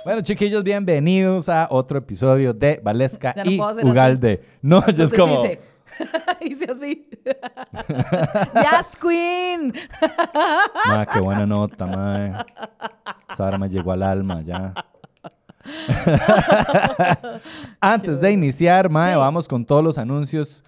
Bueno, chiquillos, bienvenidos a otro episodio de Valesca no y hacer así. Ugalde. No, yo es como. hice, hice así. ¡Yes, Queen! Ma, qué buena nota, mae. Esa hora me llegó al alma ya. Antes de iniciar, mae, Sí. vamos con todos los anuncios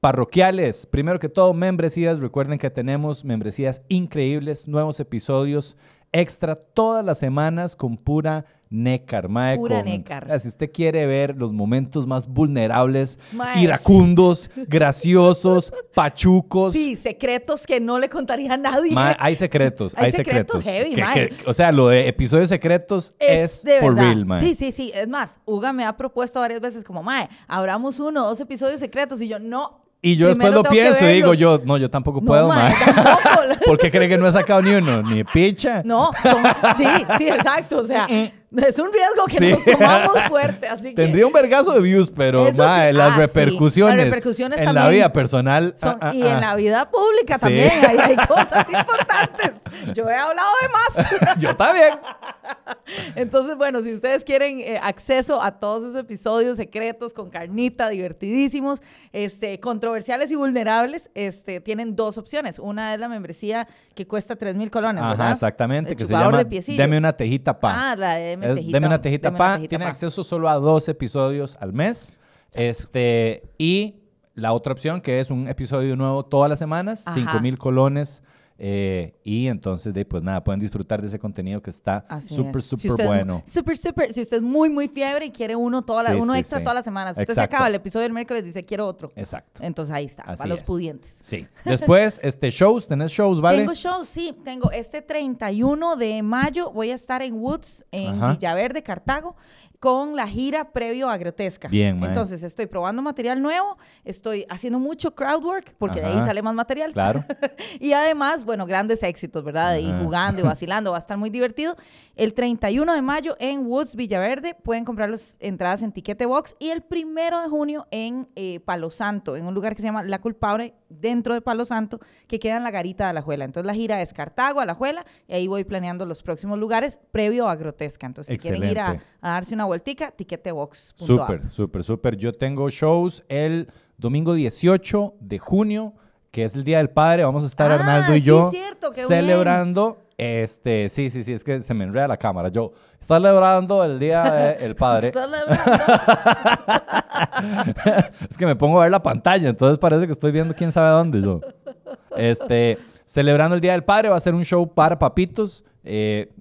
parroquiales. Primero que todo, membresías. Recuerden que tenemos membresías increíbles, nuevos episodios extra todas las semanas con pura nécar, mae. Pura con- nécar. Ah, Si usted quiere ver los momentos más vulnerables, Mae, iracundos, graciosos, pachucos. Sí, secretos que no le contaría a nadie. Ma, hay secretos, hay, Hay secretos. secretos heavy, Que- mae. que- o sea, lo de episodios secretos es, de for verdad. real, man. Sí, sí, sí. Es más, Uga me ha propuesto varias veces como, mae, abramos uno o dos episodios secretos. Y yo, no. Y yo después lo pienso y digo verlos". yo, no, yo tampoco No, puedo, mae. ¿Por qué cree que no he sacado ni uno? Ni picha. No, son, sí, sí, exacto. O sea, es un riesgo que Sí. nos tomamos fuerte. Así que Tendría un vergazo de views, pero Eso mae, sí. las Ah, sí. repercusiones, Las repercusiones en la vida personal son- ah, ah, y ah. en la vida pública también hay, hay cosas importantes. Yo he hablado de más. yo también. Entonces, bueno, si ustedes quieren eh, acceso a todos esos episodios secretos con carnita, divertidísimos, este, controversiales y vulnerables, este, tienen dos opciones. Una es la membresía que cuesta 3 mil colones, Ajá, ¿verdad? exactamente, El que se llama de piecillo. Deme una tejita pa. Ah, la de Deme Es tejita. Deme una tejita Deme pa. una tejita Tiene pa. acceso solo a dos episodios al mes. Este, y la otra opción que es un episodio nuevo todas las semanas, Ajá. 5 mil colones. Eh, y entonces, de, pues nada, pueden disfrutar de ese contenido que está súper. Si súper usted bueno. Súper, súper. Si usted es muy, muy fiebre y quiere uno, toda la- Sí, uno sí, extra sí. todas las semanas. Usted se Exacto. acaba el episodio del miércoles dice, quiero otro. Exacto. Entonces ahí está, Así para los es. pudientes. Sí. Después, este, shows, ¿tenés shows, vale? Tengo shows, sí. Tengo este 31 de mayo. Voy a estar en Woods, en Ajá. Villaverde, Cartago, con la gira previo a Grotesca. Bien, mae. Entonces estoy probando material nuevo, estoy haciendo mucho crowd work, porque de ahí Ajá. sale más material. Claro. y además, bueno, grandes éxitos, ¿verdad? De ir Ajá. jugando y vacilando, va a estar muy divertido. El 31 de mayo en Woods, Villaverde, pueden comprar las entradas en Tiquete Box. Y el primero de junio en eh, Palo Santo, en un lugar que se llama La Culpable, dentro de Palo Santo, que queda en la garita de Alajuela. Entonces la gira es Cartago, Alajuela, y ahí voy planeando los próximos lugares previo a Grotesca. Entonces, si quieren ir a, Excelente. a darse una vueltica, tiquetebox.a. Súper, súper, súper. Yo tengo shows el domingo 18 de junio, que es el Día del Padre. Vamos a estar Ah, Arnaldo y sí, yo cierto, celebrando. Este, sí, sí, sí, es que se me enreda la cámara. Yo celebrando el Día del Padre. es que me pongo a ver la pantalla, entonces parece que estoy viendo quién sabe dónde yo. Este, celebrando el Día del Padre, va a ser un show para papitos, eh,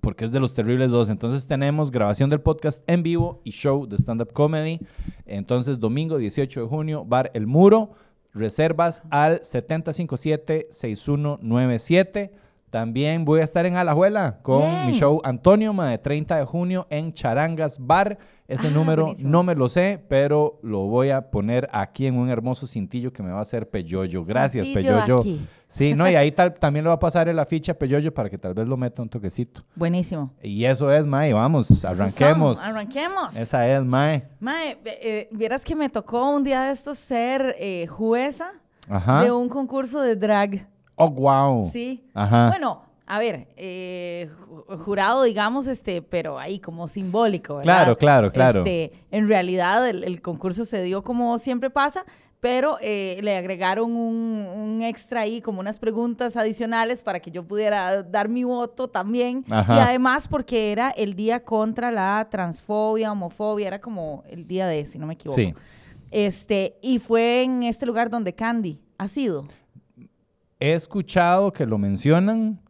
porque es de los terribles dos. Entonces tenemos grabación del podcast en vivo y show de stand-up comedy. Entonces, domingo 18 de junio, Bar El Muro, reservas al 757-6197. También voy a estar en Alajuela con Bien. mi show Antonio, de 30 de junio en Charangas Bar. Ese Ah, número buenísimo. no me lo sé, pero lo voy a poner aquí en un hermoso cintillo que me va a hacer Peyoyo. Gracias, Cintillo Peyoyo. aquí. Sí, no, y ahí tal, también le va a pasar el afiche a Peyoyo para que tal vez lo meta un toquecito. Buenísimo. Y eso es, Mae, vamos, arranquemos. son, Arranquemos. Esa es, Mae. Mae, eh, vieras que me tocó un día de estos ser eh, jueza Ajá. de un concurso de drag. Oh, wow. Sí. Ajá. Bueno, a ver, eh, ju- jurado, digamos, este, pero ahí como simbólico, ¿verdad? Claro, claro, claro. Este, en realidad el, el concurso se dio como siempre pasa, pero eh, le agregaron un, un extra ahí, como unas preguntas adicionales para que yo pudiera dar mi voto también. Ajá. Y además porque era el día contra la transfobia, homofobia, era como el día de, si no me equivoco. Sí. Este, y fue en este lugar donde Candy ha sido. He escuchado que lo mencionan,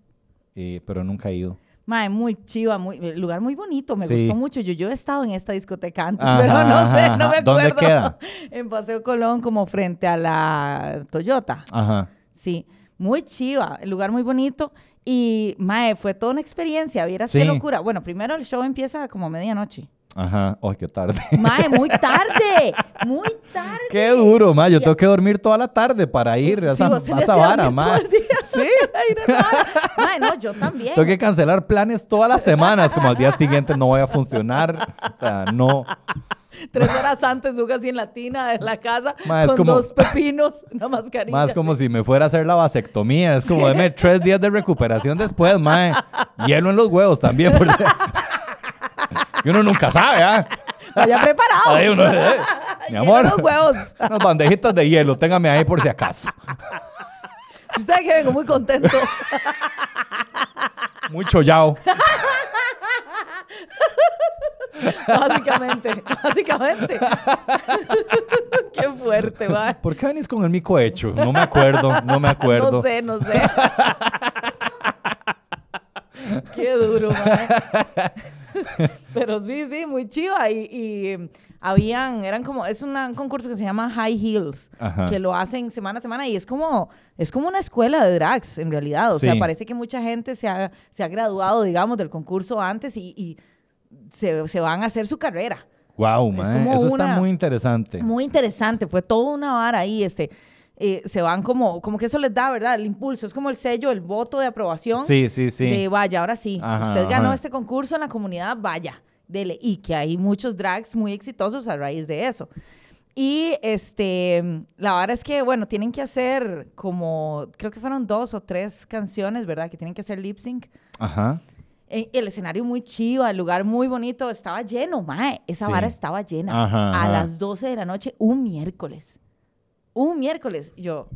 eh, pero nunca he ido. Mae, muy chiva, muy, el lugar muy bonito, me Sí. gustó mucho. Yo, yo he estado en esta discoteca antes, Ajá, pero no sé, ajá, no me acuerdo. ¿Dónde queda? En Paseo Colón, como frente a la Toyota. Ajá. Sí, muy chiva, el lugar muy bonito. Y, mae, fue toda una experiencia, vieras Sí. qué locura. Bueno, primero el show empieza como a medianoche. Ajá. Ay, qué tarde. Mae, muy tarde, muy tarde. Qué duro, ma. Yo tengo que dormir toda la tarde para ir a Sí, esa, a esa vara, dormir ma. todo el día. Sí. Mae, no, yo también. Tengo que cancelar planes todas las semanas, como al día siguiente no voy a funcionar. O sea, no. Tres horas antes, Hugo así en la tina de la casa, Ma, con como- dos pepinos, una mascarilla. Más como si me fuera a hacer la vasectomía. Es como, deme tres días de recuperación después, mae. Hielo en los huevos también. porque- Y uno nunca sabe, ¿ah? Vaya preparado. Ahí uno, eh, mi amor. los huevos. Unas bandejitas de hielo, téngame ahí por si acaso. Usted que vengo muy contento. Mucho yao. básicamente, básicamente. Qué fuerte, va. ¿Por qué venís con el mico hecho? No me acuerdo, no me acuerdo. No sé, no sé. Qué duro, mae. Pero sí, sí, muy chiva. Y, y habían, eran como, es una- un concurso que se llama High Heels, Ajá. que lo hacen semana a semana y es como, es como una escuela de drags en realidad. O sea, parece que mucha gente se ha, se ha graduado, digamos, del concurso antes y, y se, se van a hacer su carrera. Wow, Es como eso está muy interesante. Muy interesante, fue toda una vara ahí, este, eh, se van como, como que eso les da, ¿verdad? El impulso, es como el sello, el voto de aprobación. Sí, sí, sí. De vaya, ahora sí, Ajá, usted ganó ajá. este concurso en la comunidad, vaya, dele. Y que hay muchos drags muy exitosos a raíz de eso. Y este, la verdad es que, bueno, tienen que hacer como, creo que fueron dos o tres canciones, ¿verdad? Que tienen que hacer lip sync. Ajá. Eh, El escenario muy chiva, el lugar muy bonito, estaba lleno, mae. Esa Sí. vara estaba llena. Ajá, a ajá. las 12 de la noche, un miércoles. Un miércoles. Yo,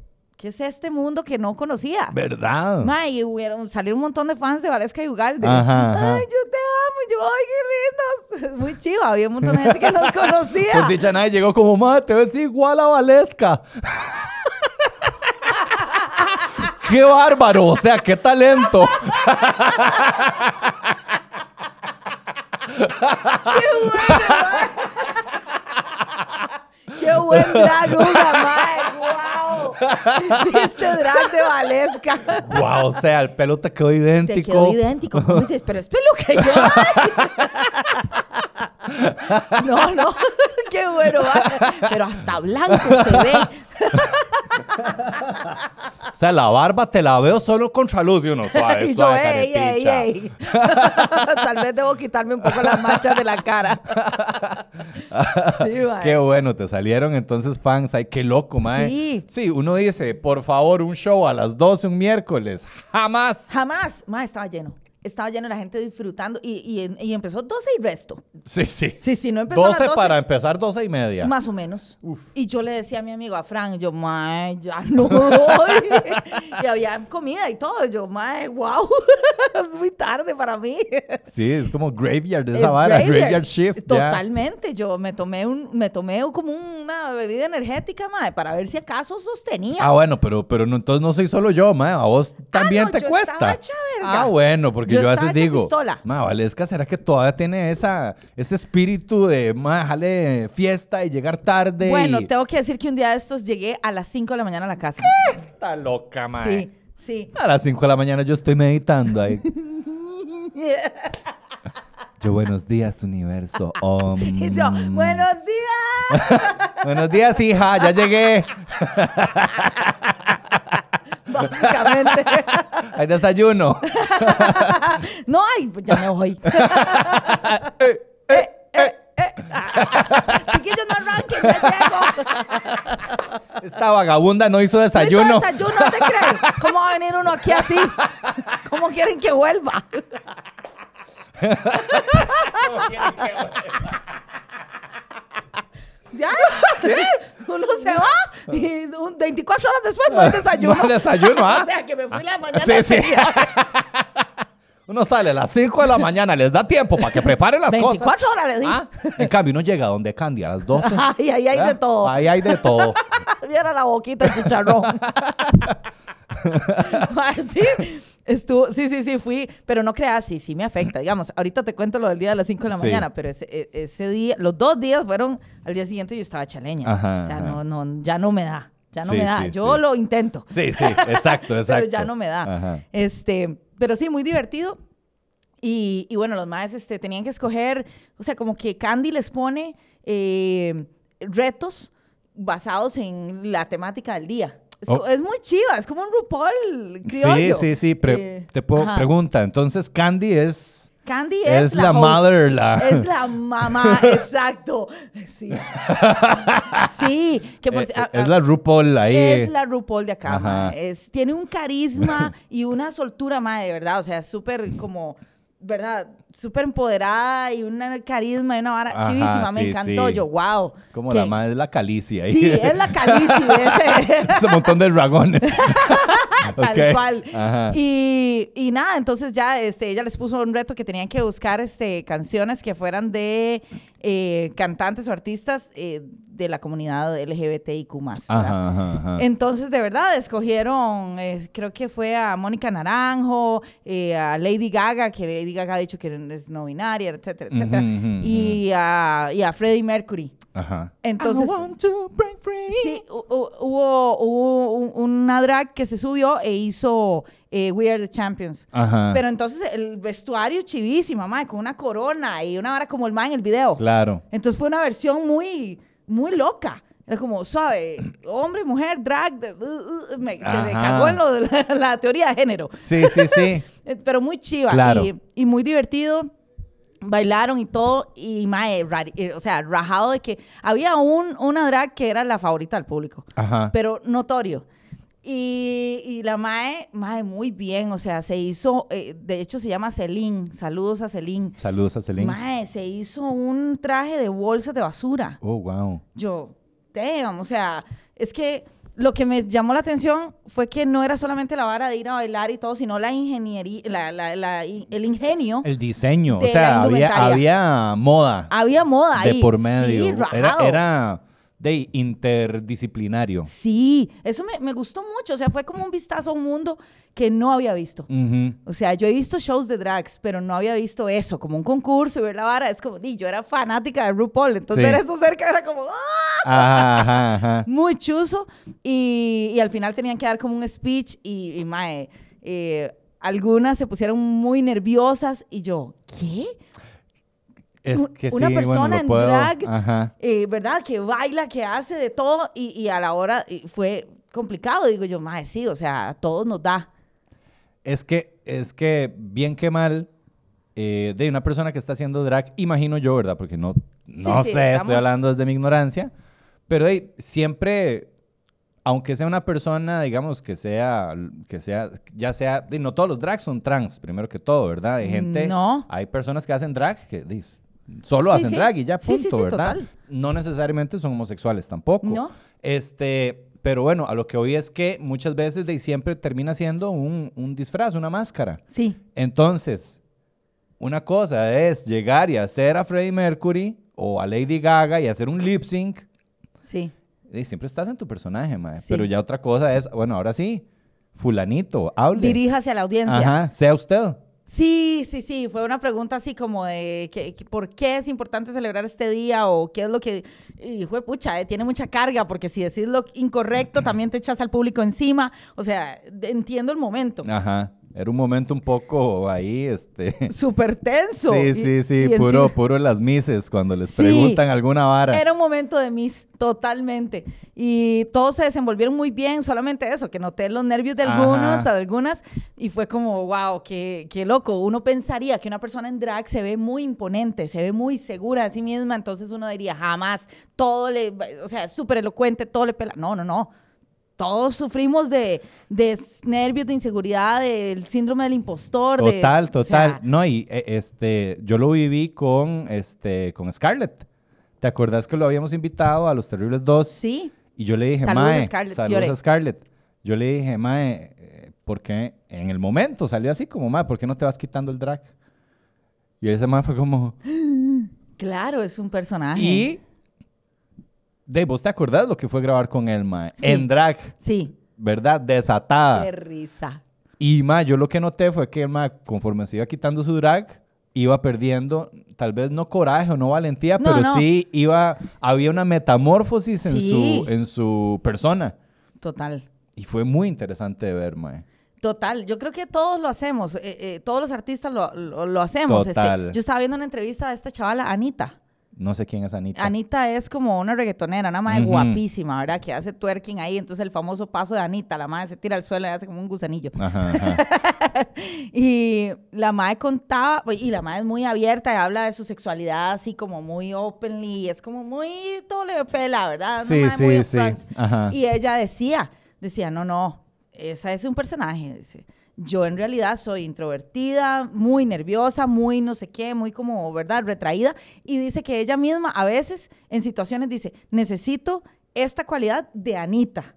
¿qué es este mundo que no conocía? ¿Verdad? Mae, y hubieron, salieron un montón de fans de Valesca y Ugalde. Ajá, ajá. Ay, yo te amo. Y yo, ay, qué lindos. Muy chiva. Había un montón de gente que nos conocía. Por dicha nadie llegó como, ma, te ves igual a Valesca. ¡Qué bárbaro! O sea, qué talento. ¡Qué buen drag, Uga, mae! ¡Wow! Hiciste drag de Valesca. Wow, o sea, el pelo te quedó Te idéntico. quedó idéntico. ¿Cómo dices? Pero es peluca. Y yo. No, no. Qué bueno. Pero hasta blanco se ve. O sea, la barba te la veo solo contra luz y uno suave, y yo, ey, ey, ey. Tal vez debo quitarme un poco las manchas de la cara. sí. Qué bueno, te salieron entonces fans. Ay, qué loco, mae. Sí. Sí, uno dice, por favor, un show a las 12 un miércoles. Jamás. Jamás. Mae, estaba lleno. Estaba lleno la gente disfrutando. Y, y, y empezó 12 y resto. Sí, sí. Sí, sí, no empezó a las 12 12. para empezar, 12 y media. Más o menos. Y yo le decía a mi amigo, a Frank, yo, mae, ya no voy. y había comida y todo. Yo, mae, wow, es muy tarde para mí. Sí, es como graveyard esa Es vara, graveyard, shift. ya. Totalmente. Yo me tomé un, me tomé como una bebida energética, mae, para ver si acaso sostenía. Ah, bueno, pero, pero no, entonces no soy solo yo, ma. A vos también Ah, no, te yo cuesta. Ah, bueno, porque Yo yo, a veces digo, ma, Valesca, ¿será que todavía tiene esa, ese espíritu de, ma, déjale fiesta y llegar tarde? bueno, y... tengo que decir que un día de estos llegué a las 5 de la mañana a la casa. Está loca, ma. Sí, sí. A las 5 de la mañana yo estoy meditando ahí. Yo, buenos días, universo. Om. y yo, buenos días. Buenos días, hija, ya llegué. Básicamente. Hay desayuno. No hay, pues ya me voy. Eh, Chiquillos, no arranquen, ya llego. Esta vagabunda no hizo desayuno. ¿No hizo desayuno, ¿te crees? ¿Cómo va a venir uno aquí así? ¿Cómo quieren que vuelva? ¿Ya? Uno se va y un 24 horas después no hay desayuno. No hay desayuno, ¿ah? O sea, que me fui la mañana. Sí, sí. Uno sale a las 5 de la mañana, les da tiempo para que preparen las 24 cosas. horas le di. Ah, En cambio, uno llega donde Candy a las 12. Ay, ahí hay de todo. Ahí hay de todo. Viera la boquita el chicharrón. Ay, sí, estuvo, sí, sí, sí, fui, pero no creas, sí, sí me afecta, digamos, ahorita te cuento lo del día de las 5 de la Sí. mañana, pero ese, e- ese día, los dos días fueron, al día siguiente yo estaba chaleña, Ajá, o sea, ajá. no, no, ya no me da, ya no Sí, me da, sí, yo lo intento, Sí, sí, exacto, exacto. pero ya no me da, Ajá. este, pero sí, muy divertido, y, y bueno, los maes este, tenían que escoger, o sea, como que Candy les pone eh, retos basados en la temática del día. Es, Oh. es muy chiva, es como un RuPaul criollo. Sí, sí, sí. pre- Eh, te puedo ajá. pregunta. Entonces, Candy es. Candy es, Es la host. mother, la- Es la mamá, exacto. Sí. Sí, que por eh, ah, es ah, la RuPaul ahí. es la RuPaul de acá. Es, tiene un carisma y una soltura, mae, de verdad. O sea, es súper como ¿verdad? Súper empoderada y una carisma y una vara Ajá, chivísima. Me encantó. sí. Yo, wow. Como que- la madre de la calicia ahí. Sí, es la calicia. ese. Ese montón de dragones. Tal cual. Ajá. Y, y nada, entonces ya este, ella les puso un reto que tenían que buscar este, canciones que fueran de eh, cantantes o artistas eh, de la comunidad LGBTIQ+. Entonces, de verdad, escogieron, eh, creo que fue a Mónica Naranjo, eh, a Lady Gaga, que Lady Gaga ha dicho que es no binaria, etcétera, etcétera, y, a, y a Freddie Mercury. Ajá. Entonces, I want to break free. sí, hu- hu- hubo, hubo un- una drag que se subió e hizo eh, We Are the Champions. Ajá. Pero entonces el vestuario chivísimo, mae, con una corona y una vara como el man en el video. Claro. Entonces fue una versión muy, muy loca. Era como suave, hombre, mujer, drag, de- uh, uh, me- se me cagó en lo de la, la teoría de género. Sí, sí, sí. Pero muy chiva Claro. y, y muy divertido. Bailaron y todo, y mae, rari- eh, o sea, rajado de que había un, una drag que era la favorita del público, Ajá. pero notorio. Y, y la mae, mae, muy bien, o sea, se hizo, eh, de hecho se llama Celine, saludos a Celine. Saludos a Celine. Mae, se hizo un traje de bolsas de basura. Oh, wow. Yo, damn, o sea, es que lo que me llamó la atención fue que no era solamente la vara de ir a bailar y todo, sino la ingeniería, la, la- la- el ingenio. El diseño. O sea, había, moda Había moda de ahí. por medio. Sí, era, rajado. era de interdisciplinario. Sí, eso me, me gustó mucho, o sea, fue como un vistazo a un mundo que no había visto. O sea, yo he visto shows de drags, pero no había visto eso, como un concurso y ver la vara. Es como, di, yo era fanática de RuPaul, entonces Sí. ver eso cerca era como, ¡ah! Ajá, ajá, ajá. muy chuzo y, y al final tenían que dar como un speech y, y, mae, eh, algunas se pusieron muy nerviosas y yo, ¿qué? Es que una sí, bueno, persona lo en puedo- drag. Eh, ¿Verdad? Que baila, que hace de todo y, y a la hora y fue complicado. Digo yo, mae, sí, o sea, a todos nos da. Es que, es que, bien que mal, eh, de una persona que está haciendo drag, imagino yo, ¿verdad? Porque no, no sí, sé, estamos- estoy hablando desde mi ignorancia, pero hey, siempre, aunque sea una persona, digamos, que sea, que sea, ya sea, no todos los drags son trans, primero que todo, ¿verdad? Hay gente, No. hay personas que hacen drag que solo Sí, hacen sí. drag y ya, punto, sí, ¿verdad? total. No necesariamente son homosexuales tampoco. No. Este, pero bueno, a lo que hoy es que muchas veces de siempre termina siendo un, un disfraz, una máscara. Sí, Entonces, una cosa es llegar y hacer a Freddie Mercury o a Lady Gaga y hacer un lip sync. sí. Y siempre estás en tu personaje, mae. Pero ya otra cosa es, bueno, ahora sí, fulanito, hable. Diríjase a la audiencia. Ajá, sea usted. Sí, sí, sí, fue una pregunta así como de que, por qué es importante celebrar este día o qué es lo que, y fue pucha, eh, tiene mucha carga porque si decís lo incorrecto también te echas al público encima, o sea, entiendo el momento. Ajá. Era un momento un poco ahí, este... Súper tenso. Sí, Y- sí, sí, y puro, encima- puro las mises cuando les Sí. preguntan alguna vara. Era un momento de mis, totalmente. Y todos se desenvolvieron muy bien, solamente eso, que noté los nervios de Ajá. algunos, de algunas, y fue como, wow, qué, qué loco. Uno pensaría que una persona en drag se ve muy imponente, se ve muy segura de sí misma, entonces uno diría, jamás, todo le, o sea, súper elocuente, todo le pela. No, no, no. Todos sufrimos de, de nervios, de inseguridad, del síndrome del impostor. de- Total, o total. sea, no, y eh, este, yo lo viví con, este, con Scarlett. ¿Te acuerdas que lo habíamos invitado a Los Terribles 2? sí, Y yo le dije, Saludos a Scarlett saludos Fiore". a Scarlett. Yo le dije, Mae, eh, ¿por qué? En el momento salió así como, Mae, ¿por qué no te vas quitando el drag? Y ese Mae fue como, claro, es un personaje. y... Dave, ¿vos te acordás lo que fue grabar con él, Mae? Sí. En drag, Sí, ¿verdad? Desatada. qué risa. Y más, yo lo que noté fue que ma, conforme se iba quitando su drag, iba perdiendo, tal vez no coraje o no valentía, No, pero no. sí iba, había una metamorfosis en, Sí. su, en su persona. Total. Y fue muy interesante de ver, mae. Total, yo creo que todos lo hacemos, eh, eh, todos los artistas lo, lo- lo hacemos. Este, Total. yo estaba viendo una entrevista de esta chavala, Anita. No sé quién es Anita. Anita es como una reggaetonera, una madre Ujú. guapísima, ¿verdad? Que hace twerking ahí, entonces el famoso paso de Anita, la madre se tira al suelo y hace como un gusanillo. Ajá, ajá. Y la madre contaba, y la madre es muy abierta y habla de su sexualidad así como muy openly, es como muy todo le pela, ¿verdad? Una Sí, madre muy sí, sí. Ajá. Y ella decía, decía, no, no, esa es un personaje, dice. Yo en realidad soy introvertida, muy nerviosa, muy no sé qué, muy como, ¿verdad?, retraída. Y dice que ella misma a veces en situaciones dice, necesito esta cualidad de Anita.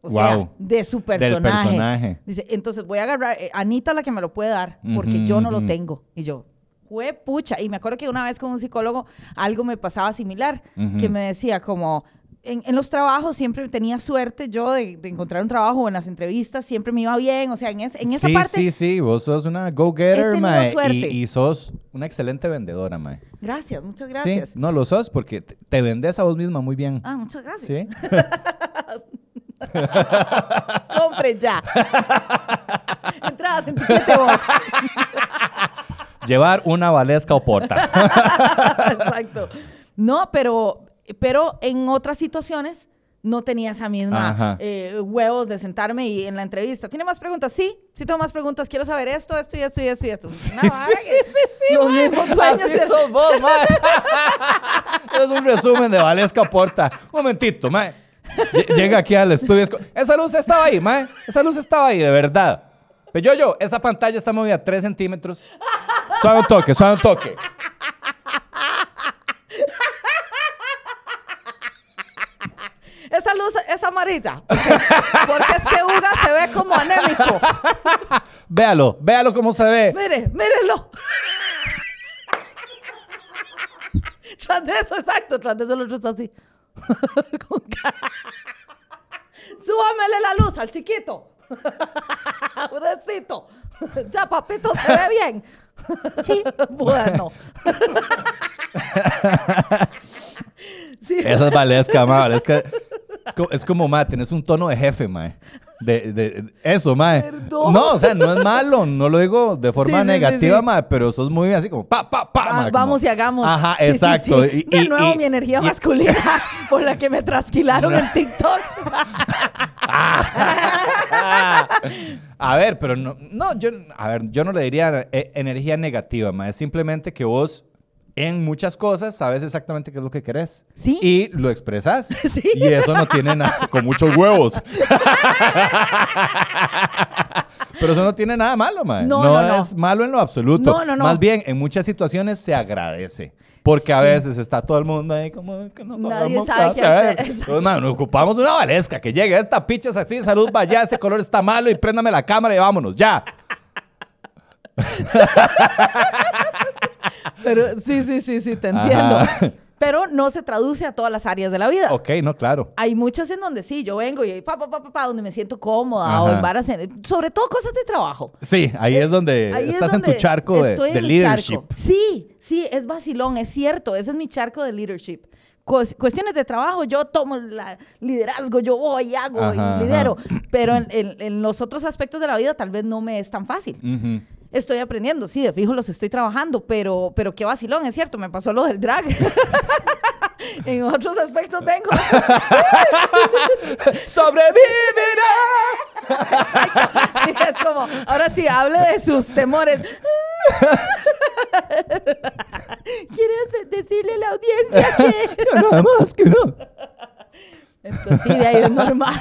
O sea, de su Del personaje. personaje. Dice, entonces voy a agarrar, eh, Anita la que me lo puede dar, porque yo no lo tengo. Y yo, fue pucha. Y me acuerdo que una vez con un psicólogo algo me pasaba similar, que me decía como, en, en los trabajos siempre tenía suerte yo de, de encontrar un trabajo o en las entrevistas siempre me iba bien. O sea, en, es- en esa sí, parte, sí, sí, vos sos una go-getter, mae. suerte. Y, y sos una excelente vendedora, mae. gracias, muchas gracias. Sí, no lo sos porque te te vendes a vos misma muy bien. Ah, muchas gracias. Sí. Compre ya. Entradas en Tiquete Box. Llevar una valesca o porta. Exacto. No, pero, pero en otras situaciones no tenía esa misma eh, huevos de sentarme y en la entrevista. ¿Tiene más preguntas? Sí, sí tengo más preguntas. Quiero saber esto, esto y esto y esto y esto. Una vara que- sí, Los mismos dueños Así de- sos vos, es un resumen de Valesca Porta. Un momentito, mae. Lle- Llega aquí al estudio. Esa luz estaba ahí, mae. Esa luz estaba ahí, de verdad. Pero yo, yo, esa pantalla está movida 3 centímetros. Suave un toque, suave un toque. Esa luz es amarilla. Porque, porque es que Uga se ve como anémico. Véalo, véalo cómo se ve. Mire, mírenlo. Tras de eso, exacto. Tras de eso el otro está así. Con cara. Súbamele la luz al chiquito. Pobrecito. Ya, papito, se ve bien. Sí. Bueno. Sí. Esa es Valesca, mae. Valesca es, co- es como, mae, tenés un tono de jefe, mae. De, de- de- eso, mae. Perdón. No, o sea, no es malo. No lo digo de forma Sí, sí, sí, negativa, sí. mae, pero sos muy así como pa, pa, pa, mae, como- vamos y hagamos. Ajá, exacto. Y- de y- nuevo, y- mi energía masculina por la que me trasquilaron en TikTok. A ver, pero no, no, yo, a ver, yo no le diría eh, energía negativa, mae. Es simplemente que vos en muchas cosas sabes exactamente qué es lo que querés. Sí. Y lo expresas. Sí. Y eso no tiene nada, con muchos huevos. Pero eso no tiene nada malo, mae. No, No, no, no. es malo en lo absoluto. No, no, no. Más bien, en muchas situaciones se agradece. Porque a veces está todo el mundo ahí como es que no Nadie sabe qué hacer. Nos ocupamos una valesca que llegue. Esta picha es así, salud, vaya, ese color está malo y préndame la cámara y vámonos, ya. Pero sí, sí, sí, sí, te entiendo. Ajá. Pero no se traduce a todas las áreas de la vida. Ok, no, claro. Hay muchas en donde sí, yo vengo y pa, pa, pa, pa, pa, donde me siento cómoda Ajá. o en- sobre todo cosas de trabajo. Sí, ahí es donde Ahí es estás en tu donde charco de, de leadership. charco. Sí, sí, es vacilón, es cierto, ese es mi charco de leadership. Cues- cuestiones de trabajo, yo tomo el liderazgo, yo voy y hago Ajá, y lidero, ajá. pero en, en- en los otros aspectos de la vida tal vez no me es tan fácil. Ujú. Estoy aprendiendo, sí, de fijo los estoy trabajando, pero, pero qué vacilón, es cierto, me pasó lo del drag. en otros aspectos vengo. ¡Sobrevivirá! Y es como, ahora sí, hable de sus temores. ¿Quieres de- decirle a la audiencia que...? Nada más que no. Entonces sí, de ahí es normal.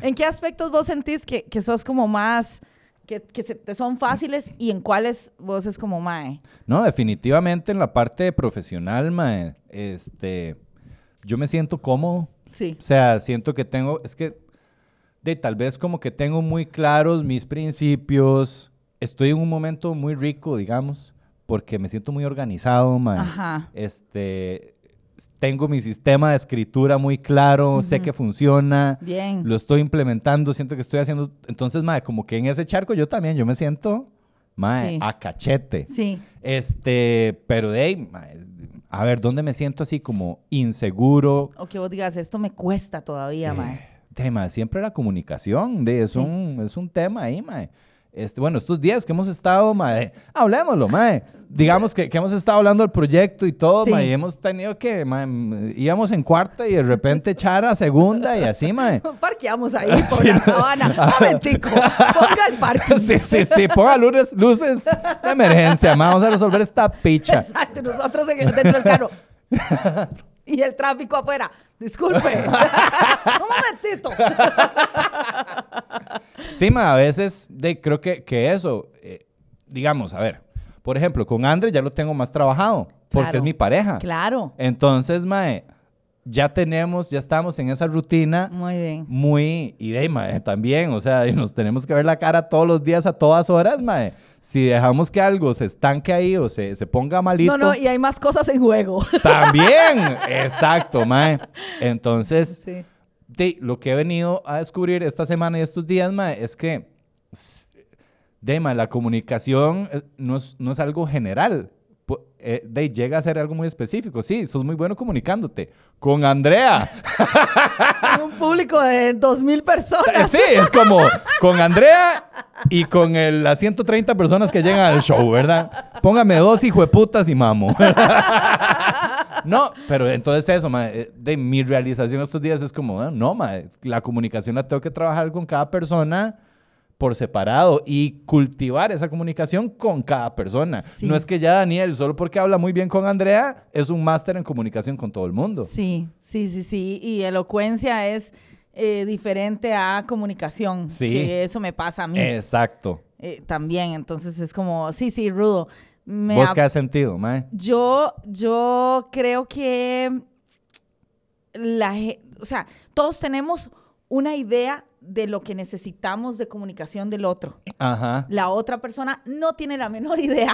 ¿En qué aspectos vos sentís que, que sos como más... Que, que se te son fáciles y en cuáles vos es como mae? No, definitivamente en la parte profesional, mae, este, yo me siento cómodo. Sí. O sea, siento que tengo, es que, de tal vez como que tengo muy claros mis principios. Estoy en un momento muy rico, digamos, porque me siento muy organizado, mae. Ajá. Este, tengo mi sistema de escritura muy claro, sé que funciona. Bien. Lo estoy implementando, siento que estoy haciendo. Entonces, mae, como que en ese charco yo también, yo me siento, mae, Sí. a cachete. Sí. Este, pero de ahí, a ver, ¿dónde me siento así como inseguro? O que vos digas, esto me cuesta todavía, Eh, mae. de, mae, siempre la comunicación, de, es, Sí. un, es un tema ahí, mae. Este, bueno, estos días que hemos estado, mae, hablemoslo, mae. Digamos que, que hemos estado hablando del proyecto y todo, Sí. mae, y hemos tenido que, mae, íbamos en cuarta y de repente echar a segunda y así, mae. Parqueamos ahí por la sabana. Momentico. Ponga el parking. Sí, sí, sí, ponga luces, luces de emergencia, mae, vamos a resolver esta picha. Exacto, nosotros en- dentro del carro. Y el tráfico afuera. Disculpe. Un momentito. Sí, ma, a veces de, creo que, que eso, eh, digamos, a ver, por ejemplo, con Andre ya lo tengo más trabajado, porque Claro. es mi pareja. Claro. Entonces, mae, ya tenemos, ya estamos en esa rutina Muy bien. muy, y de, mae, también, o sea, y nos tenemos que ver la cara todos los días a todas horas, mae. Si dejamos que algo se estanque ahí o se, se ponga malito, No, no, y hay más cosas en juego. también, exacto, mae. Entonces, Sí. De, lo que he venido a descubrir esta semana y estos días, es que, s- de, mae, la comunicación eh, no es, no es algo general. Eh, de, llega a ser algo muy específico. Sí, sos muy bueno comunicándote. Con Andrea. Hay un público de dos mil personas. Sí, es como con Andrea y con el- las 130 personas que llegan al show, ¿verdad? Póngame dos hijueputas y mamo. No, pero entonces eso, ma, eh, de mi realización estos días es como, ah, no, ma, la comunicación la tengo que trabajar con cada persona por separado y cultivar esa comunicación con cada persona. Sí. No es que ya Daniel, solo porque habla muy bien con Andrea, es un máster en comunicación con todo el mundo. Sí, sí, sí, sí. Y elocuencia es eh, diferente a comunicación. Sí. Que eso me pasa a mí Exacto. eh, también. Entonces es como, sí, sí, rudo. Me ¿Vos qué has sentido, mae? Yo, yo creo que la, o sea, todos tenemos una idea de lo que necesitamos de comunicación del otro. Ajá. La otra persona no tiene la menor idea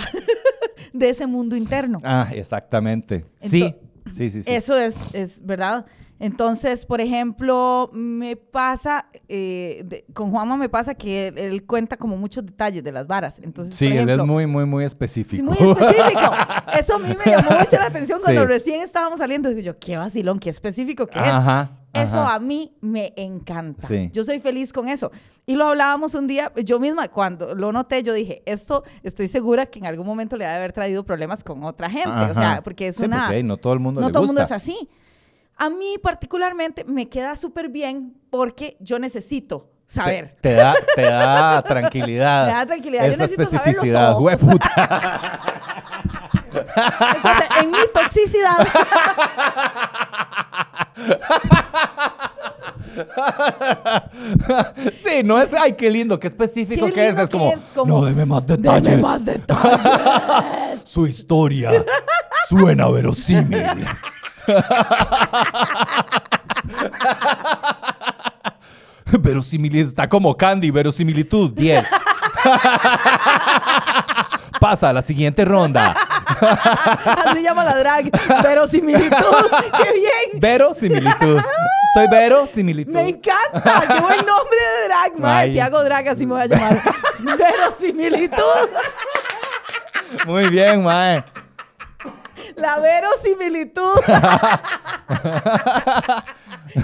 de ese mundo interno. Ah, exactamente. Sí, sí, sí, sí. Eso es, es verdad. Entonces, por ejemplo, me pasa, eh, de- con Juanma me pasa que él, él cuenta como muchos detalles de las varas. Entonces, sí, por él es muy, muy, muy específico. Sí, muy específico. Eso a mí me llamó mucho la atención cuando Sí. recién estábamos saliendo. Digo yo, qué vacilón, qué específico que es. Ajá. Eso ajá. a mí me encanta. Sí. Yo soy feliz con eso. Y lo hablábamos un día, yo misma, cuando lo noté, yo dije, esto estoy segura que en algún momento le ha de haber traído problemas con otra gente. O sea, porque es Sí, una... porque, hey, no todo el mundo no le todo el mundo es así. A mí particularmente me queda súper bien porque yo necesito Te, saber. te da, te da tranquilidad. Me da tranquilidad. Yo Esa necesito saberlo especificidad, hueputa. Entonces, en mi toxicidad, sí, no es, ay, qué lindo, qué específico Qué que es. Es como, que es, como, no, deme más deme detalles. más detalles. Su historia suena verosímil. Verosimilitud, está como Candy, verosimilitud 10. Pasa a la siguiente ronda. Así llama la drag. Verosimilitud. ¡Qué bien! Verosimilitud. Soy verosimilitud. Me encanta. ¡Qué buen nombre de drag, man! Si hago drag, así me voy a llamar. Verosimilitud. Muy bien, mae. La verosimilitud.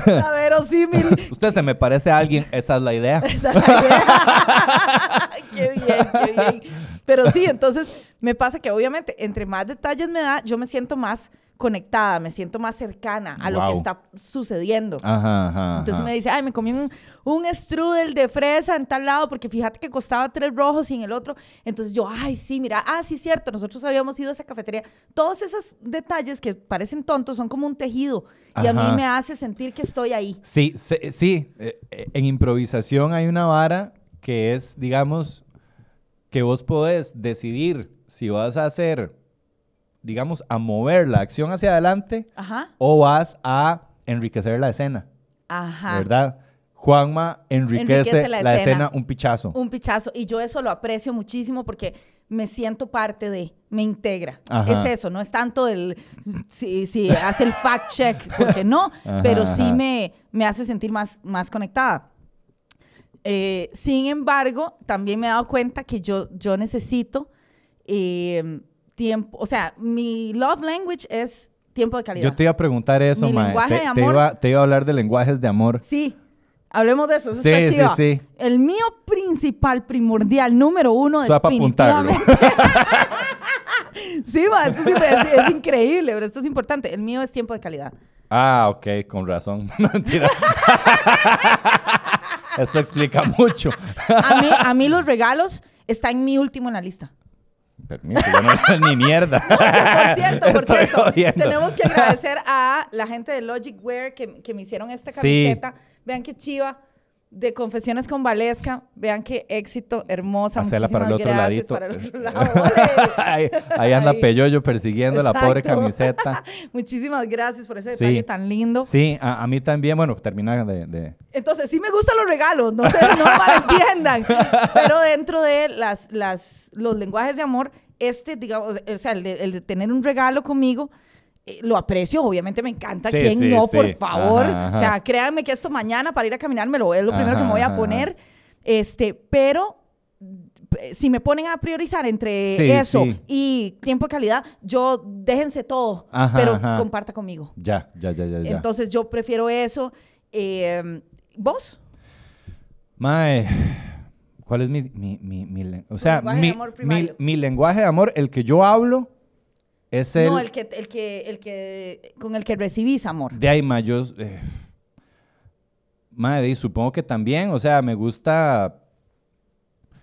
La verosímil. Usted se me parece a alguien, esa es la idea. Esa es la idea. qué bien, qué bien. Pero sí, entonces me pasa que obviamente entre más detalles me da, yo me siento más conectada, me siento más cercana a lo que está sucediendo. Ajá, ajá. Entonces ajá. me dice, ay, me comí un, un strudel de fresa en tal lado porque fíjate que costaba tres rojos y en el otro. Entonces yo, ay, sí, mira, ah, sí, cierto, nosotros habíamos ido a esa cafetería. Todos esos detalles que parecen tontos son como un tejido y a mí me hace sentir que estoy ahí. Sí, se- sí. eh, eh, en improvisación hay una vara que es, digamos, que vos podés decidir si vas a hacer, digamos, a mover la acción hacia adelante Ajá. o vas a enriquecer la escena, Ajá. ¿verdad? Juanma enriquece, Enriquece la la, escena. escena. un pichazo. Un pichazo. Y yo eso lo aprecio muchísimo porque me siento parte de, me integra. Ajá. Es eso, no es tanto el, si, si hace el fact check, porque no, Ajá, pero sí me, me hace sentir más, más conectada. Eh, sin embargo, también me he dado cuenta que yo, yo necesito eh, tiempo, o sea, mi love language es tiempo de calidad. Yo te iba a preguntar eso, Mi mae. lenguaje Te, de te amor- iba, te iba a hablar de lenguajes de amor. Sí, hablemos de eso. eso Sí, está sí, chiva. sí. El mío principal, primordial, número uno, Solo para apuntarlo. sí, ma, esto sí es, es increíble, pero esto es importante. El mío es tiempo de calidad. Ah, ok, con razón. No, mentira. Esto explica mucho. A mí, a mí los regalos están en mi último en la lista. Permiso, yo no ni mierda. Por cierto, por cierto, tenemos que agradecer a la gente de Logic Wear que, que me hicieron esta Sí. camiseta. Vean qué chiva. De Confesiones con Valesca. Vean qué éxito, hermosa. Hacela para el otro Muchísimas ladito. Para el otro lado. Ahí, ahí anda Ahí. Peyoyo persiguiendo la pobre camiseta. Muchísimas gracias por ese Sí. detalle tan lindo. Sí, a, a mí también, bueno, termina de... de- Entonces, sí me gustan los regalos, no sé, no malentiendan. Pero dentro de las, las, los lenguajes de amor, este, digamos, o sea, el de, el de tener un regalo conmigo, lo aprecio, obviamente me encanta. Sí, ¿Quién sí, no, por favor? Ajá, ajá. O sea, créanme que esto mañana para ir a caminar me lo, es lo primero que me voy a poner. Este, pero eh, si me ponen a priorizar entre eso y tiempo de calidad, yo déjense todo, pero comparta conmigo. Ya, ya, ya, ya. ya. Entonces yo prefiero eso. Eh, ¿Vos? Mae, ¿cuál es mi, mi, mi, mi O sea, lenguaje de mi, amor mi, primario. mi lenguaje de amor, el que yo hablo, es el... No, el que, el que, el que, con el que recibís amor. De ahí, ma, yo... Eh, mae, di, supongo que también, o sea, me gusta...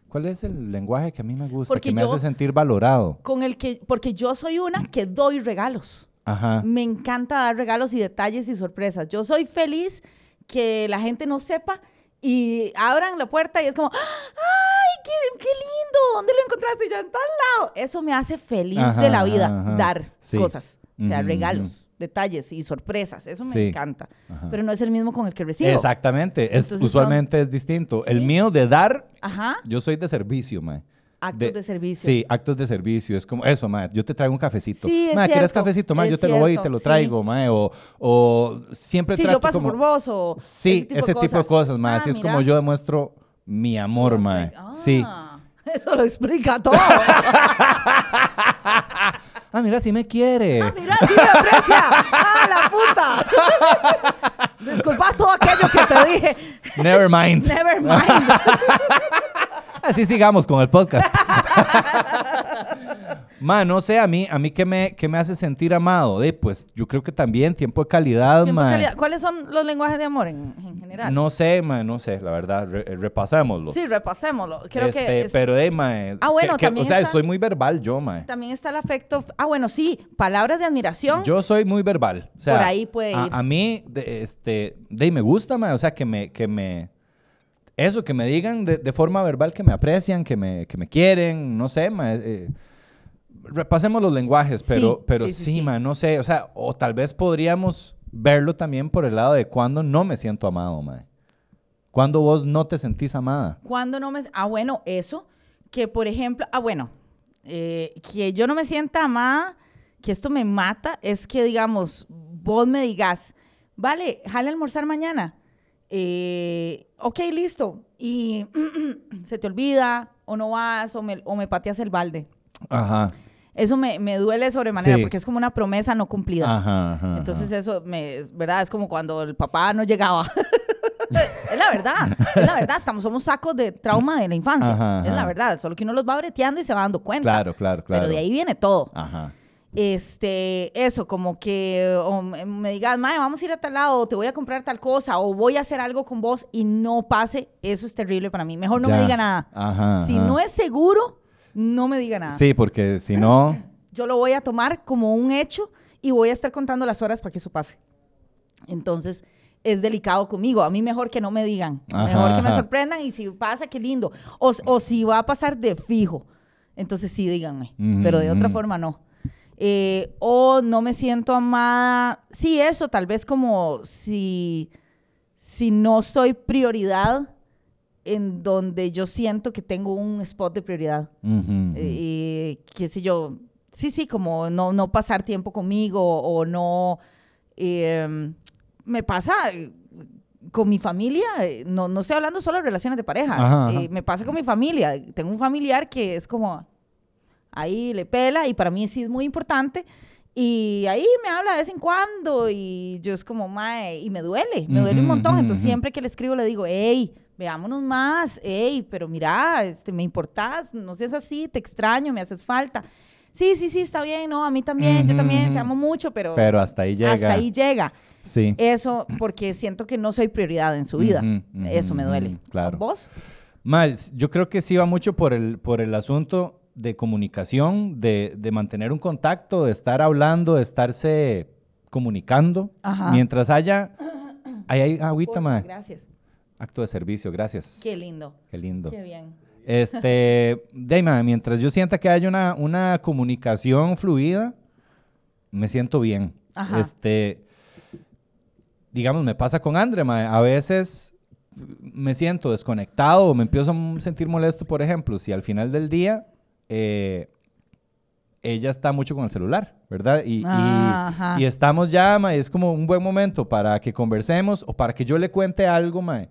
¿Cuál es el lenguaje que a mí me gusta? Porque que me yo- hace sentir valorado. Con el que, porque yo soy una que doy regalos. Ajá. Me encanta dar regalos y detalles y sorpresas. Yo soy feliz que la gente no sepa y abran la puerta y es como, ¡ay, qué, qué lindo! ¿Dónde lo encontraste? Ya en tal lado. Eso me hace feliz Ajá, de la vida, ajá, dar Sí. cosas. O sea, Ujú, regalos, detalles y sorpresas. Eso me Sí. encanta. Ajá. Pero no es el mismo con el que recibo. Exactamente, es, son- usualmente es distinto. El Sí. mío de dar, Ajá. yo soy de servicio, mae. Actos de, servicio. Sí, actos de servicio. Es como eso, mae. Yo te traigo un cafecito. Sí, mae, ¿quieres cafecito? Mae, yo te lo voy y te lo sí. traigo, mae. O, o siempre Sí, trato yo paso como... por vos o Sí, ese tipo de cosas, mae. Ah, Así es mira. como yo demuestro mi amor, mae. Ah, Sí. Eso lo explica todo. Ah, mira, sí me quiere. Ah, mira, sí me aprecia. ¡Ah, la puta! Disculpa todo aquello que te dije. Never mind. Never mind. Así sigamos con el podcast. Ma, no sé, a mí, a mí ¿qué me, qué me hace sentir amado? De, pues yo creo que también tiempo de calidad, Tiempo de ma. calidad. ¿Cuáles son los lenguajes de amor en, en general? No sé, ma, no sé, la verdad, re- eh, repasémoslos. Sí, repasémoslo. Creo Este, que es- Pero, de, ma, eh, Ah, bueno, que- que- también O sea, está- soy muy verbal yo, ma. también está el afecto. Ah, bueno, sí. Palabras de admiración. Yo soy muy verbal. O sea, Por ahí puede a, ir. a mí, de, este, de, me gusta, ma, o sea, que me, que me, eso, que me digan de, de forma verbal que me aprecian, que me, que me quieren, no sé, ma, eh, repasemos los lenguajes, Sí, pero, pero sí, sí, sí, ma, no sé, o sea, o tal vez podríamos verlo también por el lado de cuando no me siento amado, ma. Cuando vos no te sentís amada. Cuando no me... Ah, bueno, eso. Que, por ejemplo... Ah, bueno. eh, que yo no me sienta amada, que esto me mata, es que, digamos, vos me digas, vale, jale a almorzar mañana. Eh, ok, listo. Y se te olvida, o no vas, o me, o me pateas el balde. Ajá. Eso me, me duele sobremanera, Sí. porque es como una promesa no cumplida. Ajá, ajá. Entonces eso, me, es ¿verdad? Es como cuando el papá no llegaba. es la verdad, es la verdad. Estamos, somos sacos de trauma de la infancia. Ajá, Es la verdad. Solo que uno los va breteando y se va dando cuenta. Claro, claro, claro. Pero de ahí viene todo. Ajá. Este, eso, como que o me, me digas, mae, vamos a ir a tal lado, o te voy a comprar tal cosa, o voy a hacer algo con vos y no pase, eso es terrible para mí. Mejor no me Ya. diga nada. Ajá. Si ajá. no es seguro, no me diga nada. Sí, porque si no... Yo lo voy a tomar como un hecho y voy a estar contando las horas para que eso pase. Entonces, es delicado conmigo. A mí mejor que no me digan. Ajá, mejor que me sorprendan y si pasa, qué lindo. O, o si va a pasar de fijo. Entonces sí, díganme. Ujú, Pero de otra forma no. Eh, o no me siento amada. Sí, eso, tal vez como si, si no soy prioridad en donde yo siento que tengo un spot de prioridad. Eh, qué sé yo, sí, sí, como no, no pasar tiempo conmigo o no... eh, me pasa eh, con mi familia, no, no estoy hablando solo de relaciones de pareja, Ajá, ajá. me pasa con mi familia. Tengo un familiar que es como, ahí le pela y para mí sí es muy importante. Y ahí me habla de vez en cuando y yo es como, mae, y me duele, me duele un montón. Entonces siempre que le escribo le digo, hey, veámonos más, hey, pero mira, este, me importás, no seas así, te extraño, me haces falta. Sí, sí, sí, está bien, no, a mí también, yo también, te amo mucho, pero, Pero hasta ahí llega. hasta ahí llega. Sí. Eso porque siento que no soy prioridad en su vida. Eso me duele. claro. ¿Vos? Mal, yo creo que sí va mucho por el, por el asunto de comunicación, de, de mantener un contacto, de estar hablando, de estarse comunicando. Ajá. Mientras haya... Ahí hay agüita, mae. Gracias. acto de servicio, gracias. Qué lindo. Qué lindo. Qué bien. Este, Dayma, mientras yo sienta que hay una, una comunicación fluida, me siento bien. Ajá. Este, digamos, me pasa con Andre, mae. A veces me siento desconectado o me empiezo a sentir molesto, por ejemplo, si al final del día eh, ella está mucho con el celular, ¿verdad? Y, y- Ajá. y estamos ya, mae, es como un buen momento para que conversemos o para que yo le cuente algo, mae.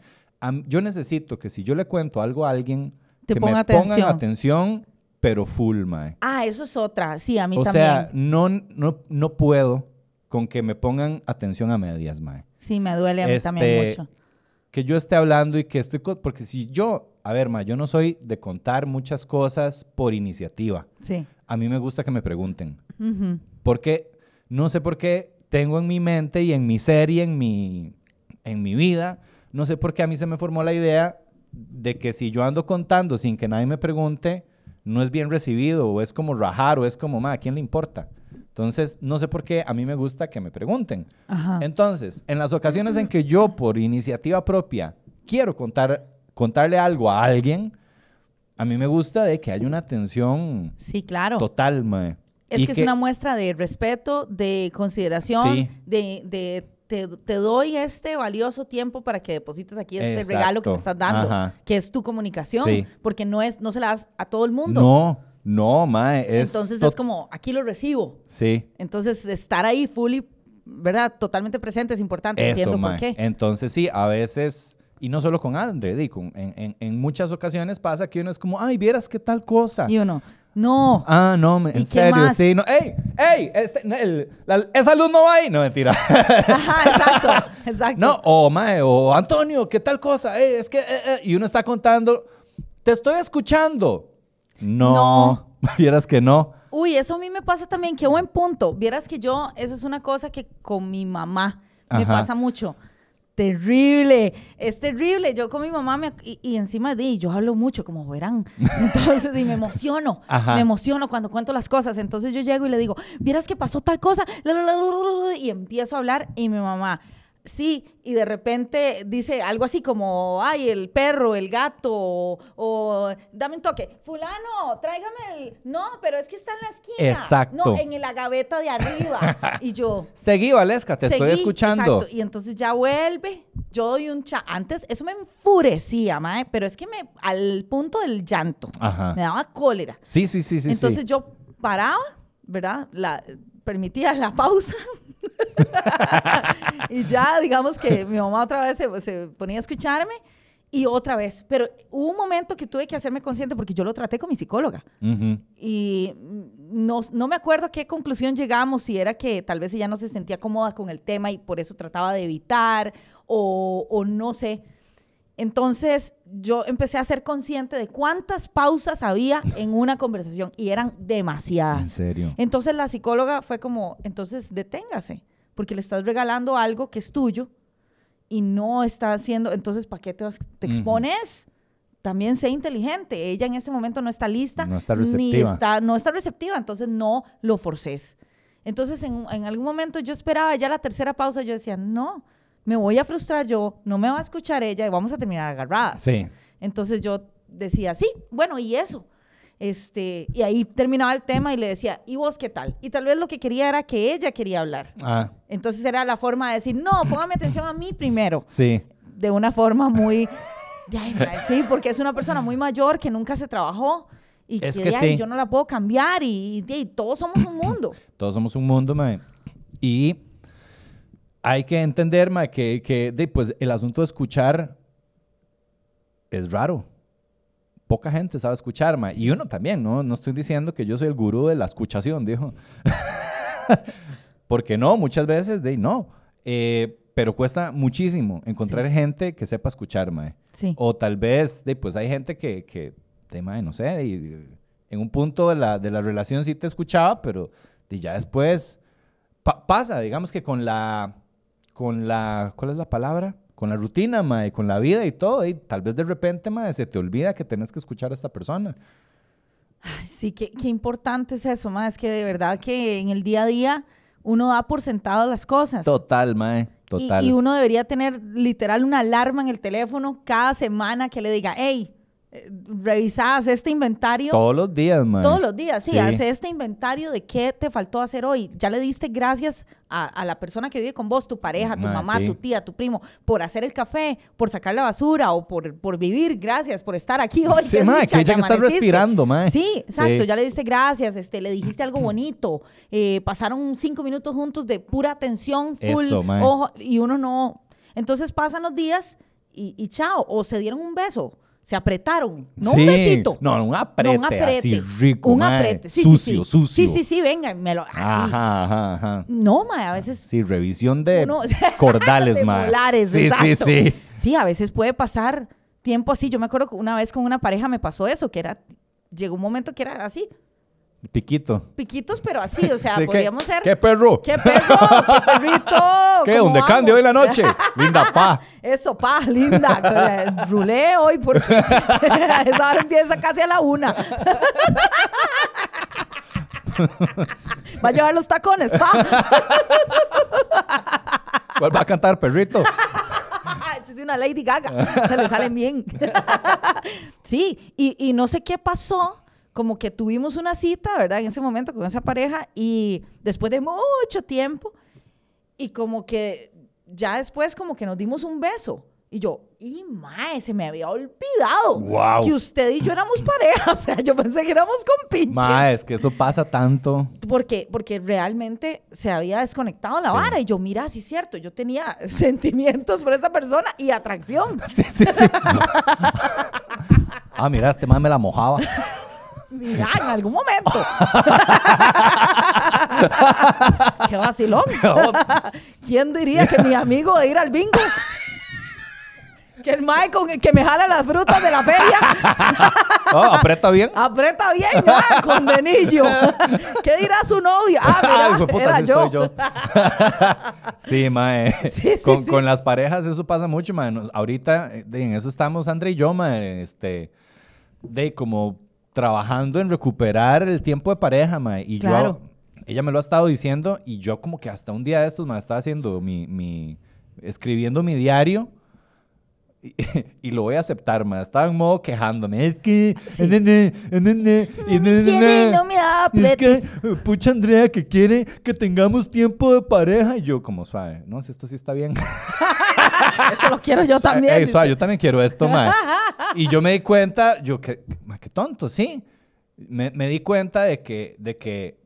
Yo necesito que si yo le cuento algo a alguien, Te que ponga me pongan atención. atención, pero full, mae. Ah, eso es otra. Sí, a mí O también. sea, no, no, no puedo con que me pongan atención a medias, mae. sí, me duele a mí también Este, mucho. Que yo esté hablando y que estoy... Porque si yo... A ver, mae, yo no soy de contar muchas cosas por iniciativa. Sí. A mí me gusta que me pregunten. Ujú. Porque no sé por qué tengo en mi mente y en mi ser y en mi, en mi vida, no sé por qué a mí se me formó la idea de que si yo ando contando sin que nadie me pregunte, no es bien recibido o es como rajar o es como, ma, ¿a quién le importa? Entonces, no sé por qué a mí me gusta que me pregunten. Ajá. Entonces, en las ocasiones en que yo por iniciativa propia quiero contar, contarle algo a alguien, a mí me gusta de que haya una atención Sí, claro. total, mae. Es Y que, es una muestra de respeto, de consideración, Sí. de, de te, te doy este valioso tiempo para que deposites aquí este Exacto. regalo que me estás dando, Ajá. que es tu comunicación, Sí. porque no es no se la das a todo el mundo. No, no, mae. Es Entonces es como, aquí lo recibo. Sí, Entonces estar ahí fully, ¿verdad? Totalmente presente es importante. eso, Entiendo mae. por qué. Entonces sí, a veces, y no solo con Andre, di, con- en, en- en muchas ocasiones pasa que uno es como, ay, vieras qué tal cosa. Y uno, no. Ah, no, me- ¿Y en serio, más? sí, no. ¡Ey! ¡Ey! Este, el- la- esa luz no va ahí. No, mentira. Ajá, exacto, exacto. no, o mae, o Antonio, ¿qué tal cosa? Eh, es que, eh, eh, y uno está contando, te estoy escuchando. No, No. vieras que no. Uy, eso a mí me pasa también, qué buen punto. Vieras que yo, esa es una cosa que con mi mamá me Ajá. pasa mucho. Terrible, es terrible. Yo con mi mamá me, y, y encima de yo hablo mucho, como verán. Entonces, y me emociono, Ajá. me emociono cuando cuento las cosas. Entonces yo llego y le digo, vieras que pasó tal cosa, y empiezo a hablar y mi mamá, sí, y de repente dice algo así como, ay, el perro, el gato, o, o, dame un toque, fulano, tráigame el, no, pero es que está en la esquina. Exacto. No, en la gaveta de arriba. y yo, Seguí, Valesca, te estoy seguí, escuchando. exacto, Y entonces ya vuelve, yo doy un cha, antes eso me enfurecía, mae, pero es que me, al punto del llanto, Ajá. me daba cólera. Sí, sí, sí, sí. Entonces sí. yo paraba, ¿verdad? La, permitía la pausa. y ya, digamos que mi mamá otra vez se, se ponía a escucharme y otra vez. Pero hubo un momento que tuve que hacerme consciente porque yo lo traté con mi psicóloga. Y no, no me acuerdo a qué conclusión llegamos, si era que tal vez ella no se sentía cómoda con el tema y por eso trataba de evitar o, o no sé. Entonces yo empecé a ser consciente de cuántas pausas había en una conversación y eran En demasiadas. serio. Entonces la psicóloga fue como, entonces deténgase, porque le estás regalando algo que es tuyo y no está haciendo, entonces ¿para qué te, te expones? También sé inteligente. Ella en este momento no está lista. No está Ni receptiva. está, no está receptiva, entonces no lo forces. Entonces en, en algún momento yo esperaba ya la tercera pausa, yo decía, no, me voy a frustrar yo, no me va a escuchar ella y vamos a terminar agarradas. Sí. Entonces yo decía, sí, bueno, y eso. Este, y ahí terminaba el tema y le decía, ¿y vos qué tal? Y tal vez lo que quería era que ella quería hablar. Ah, Entonces era la forma de decir, no, póngame atención a mí primero. sí. De una forma muy, ay, sí, porque es una persona muy mayor que nunca se trabajó y Es que, que ay, sí. yo no la puedo cambiar y, y- y todos somos un mundo. Todos somos un mundo, mae. Y hay que entender, mae, que, que de, pues, el asunto de escuchar es raro. Poca gente sabe escuchar, mae. Y uno también, ¿no? No estoy diciendo que yo soy el gurú de la escuchación, dijo. Porque no, muchas veces, de no. Eh, pero cuesta muchísimo encontrar gente que sepa escuchar, mae. Sí. O tal vez, de, pues hay gente que, que de, mae, no sé, y- en un punto de la, de la relación sí te escuchaba, pero de ya después pa- pasa, digamos que con la, con la, ¿cuál es la palabra? Con la rutina, mae, con la vida y todo, y tal vez de repente, mae, se te olvida que tenés que escuchar a esta persona. Ay, Sí, qué, qué importante es eso, más Es que de verdad que en el día a día uno da por sentado las cosas. Total, mae, total. Y, uno debería tener literal una alarma en el teléfono cada semana que le diga, hey, revisás este inventario. Todos los días, man. Todos los días, sí, hace este inventario de qué te faltó hacer hoy. Ya le diste gracias a, la persona que vive con vos, tu pareja, tu mamá, tu tía, tu primo, por hacer el café, por sacar la basura o por, por vivir. Gracias por estar aquí hoy. Sí, ma, que ya que estás respirando, ma. Sí, exacto. Ya le diste gracias, este, le dijiste algo bonito. Eh, pasaron cinco minutos juntos de pura atención, full ojo, y uno no. Entonces pasan los días y, y chao. O se dieron un beso se apretaron. No un besito. No, un aprete, un aprete. así rico, Un aprete. Sí, sucio, sí, sucio. Sí, sí, sí, venga, me lo... Así. Ajá, ajá, ajá. No, mae, a veces... Sí, revisión de cordales, de mae. Molares, sí, sí, sí. Sí, a veces puede pasar tiempo así. Yo me acuerdo que una vez con una pareja me pasó eso, que era... Llegó un momento que era así, Piquito. Piquitos, pero así, o sea, podríamos ser. ¿Qué perro? ¿Qué perro? ¿Qué perrito? ¿Qué? ¿Un decande hoy la noche? linda pa. Eso, pa, linda. Rulé hoy porque esa hora empieza casi a la una. Va a llevar los tacones, pa. ¿Cuál va a cantar, perrito? es una Lady Gaga. Se le salen bien. sí, y, y no sé qué pasó como que tuvimos una cita, ¿verdad? En ese momento con esa pareja y después de mucho tiempo y como que ya después como que nos dimos un beso. Y yo, y mae, se me había olvidado que usted y yo éramos pareja. O sea, yo pensé que éramos compinches. Mae, es que eso pasa tanto. Porque, porque realmente se había desconectado la vara. Y yo, mira, sí es cierto, yo tenía sentimientos por esa persona y atracción. Sí, sí, sí. ah, mira, este mae me la mojaba. En algún momento. Qué vacilón. ¿Quién diría que mi amigo de ir al bingo? Que el mae con el que me jala las frutas de la feria. Oh, aprieta bien. Aprieta bien, ah, con denillo. ¿Qué dirá su novia? Ah, mira, era yo. Soy yo. sí, mae. con, con, las parejas eso pasa mucho, mae. Ahorita en eso estamos André y yo, mae. Este, de como trabajando en recuperar el tiempo de pareja, mae. Y yo, ella me lo ha estado diciendo y yo como que hasta un día de estos me estaba haciendo mi, mi, escribiendo mi diario. Y, lo voy a aceptar, ma. Estaba en modo quejándome. Es que. Sí. no me da Es que, pucha Andrea, que quiere que tengamos tiempo de pareja. Y yo, como suave, no sé, esto sí está bien. Eso lo quiero yo también. suave, yo también quiero esto, ma. Y yo me di cuenta, yo, que, qué tonto, sí. Me, me, di cuenta de que, de que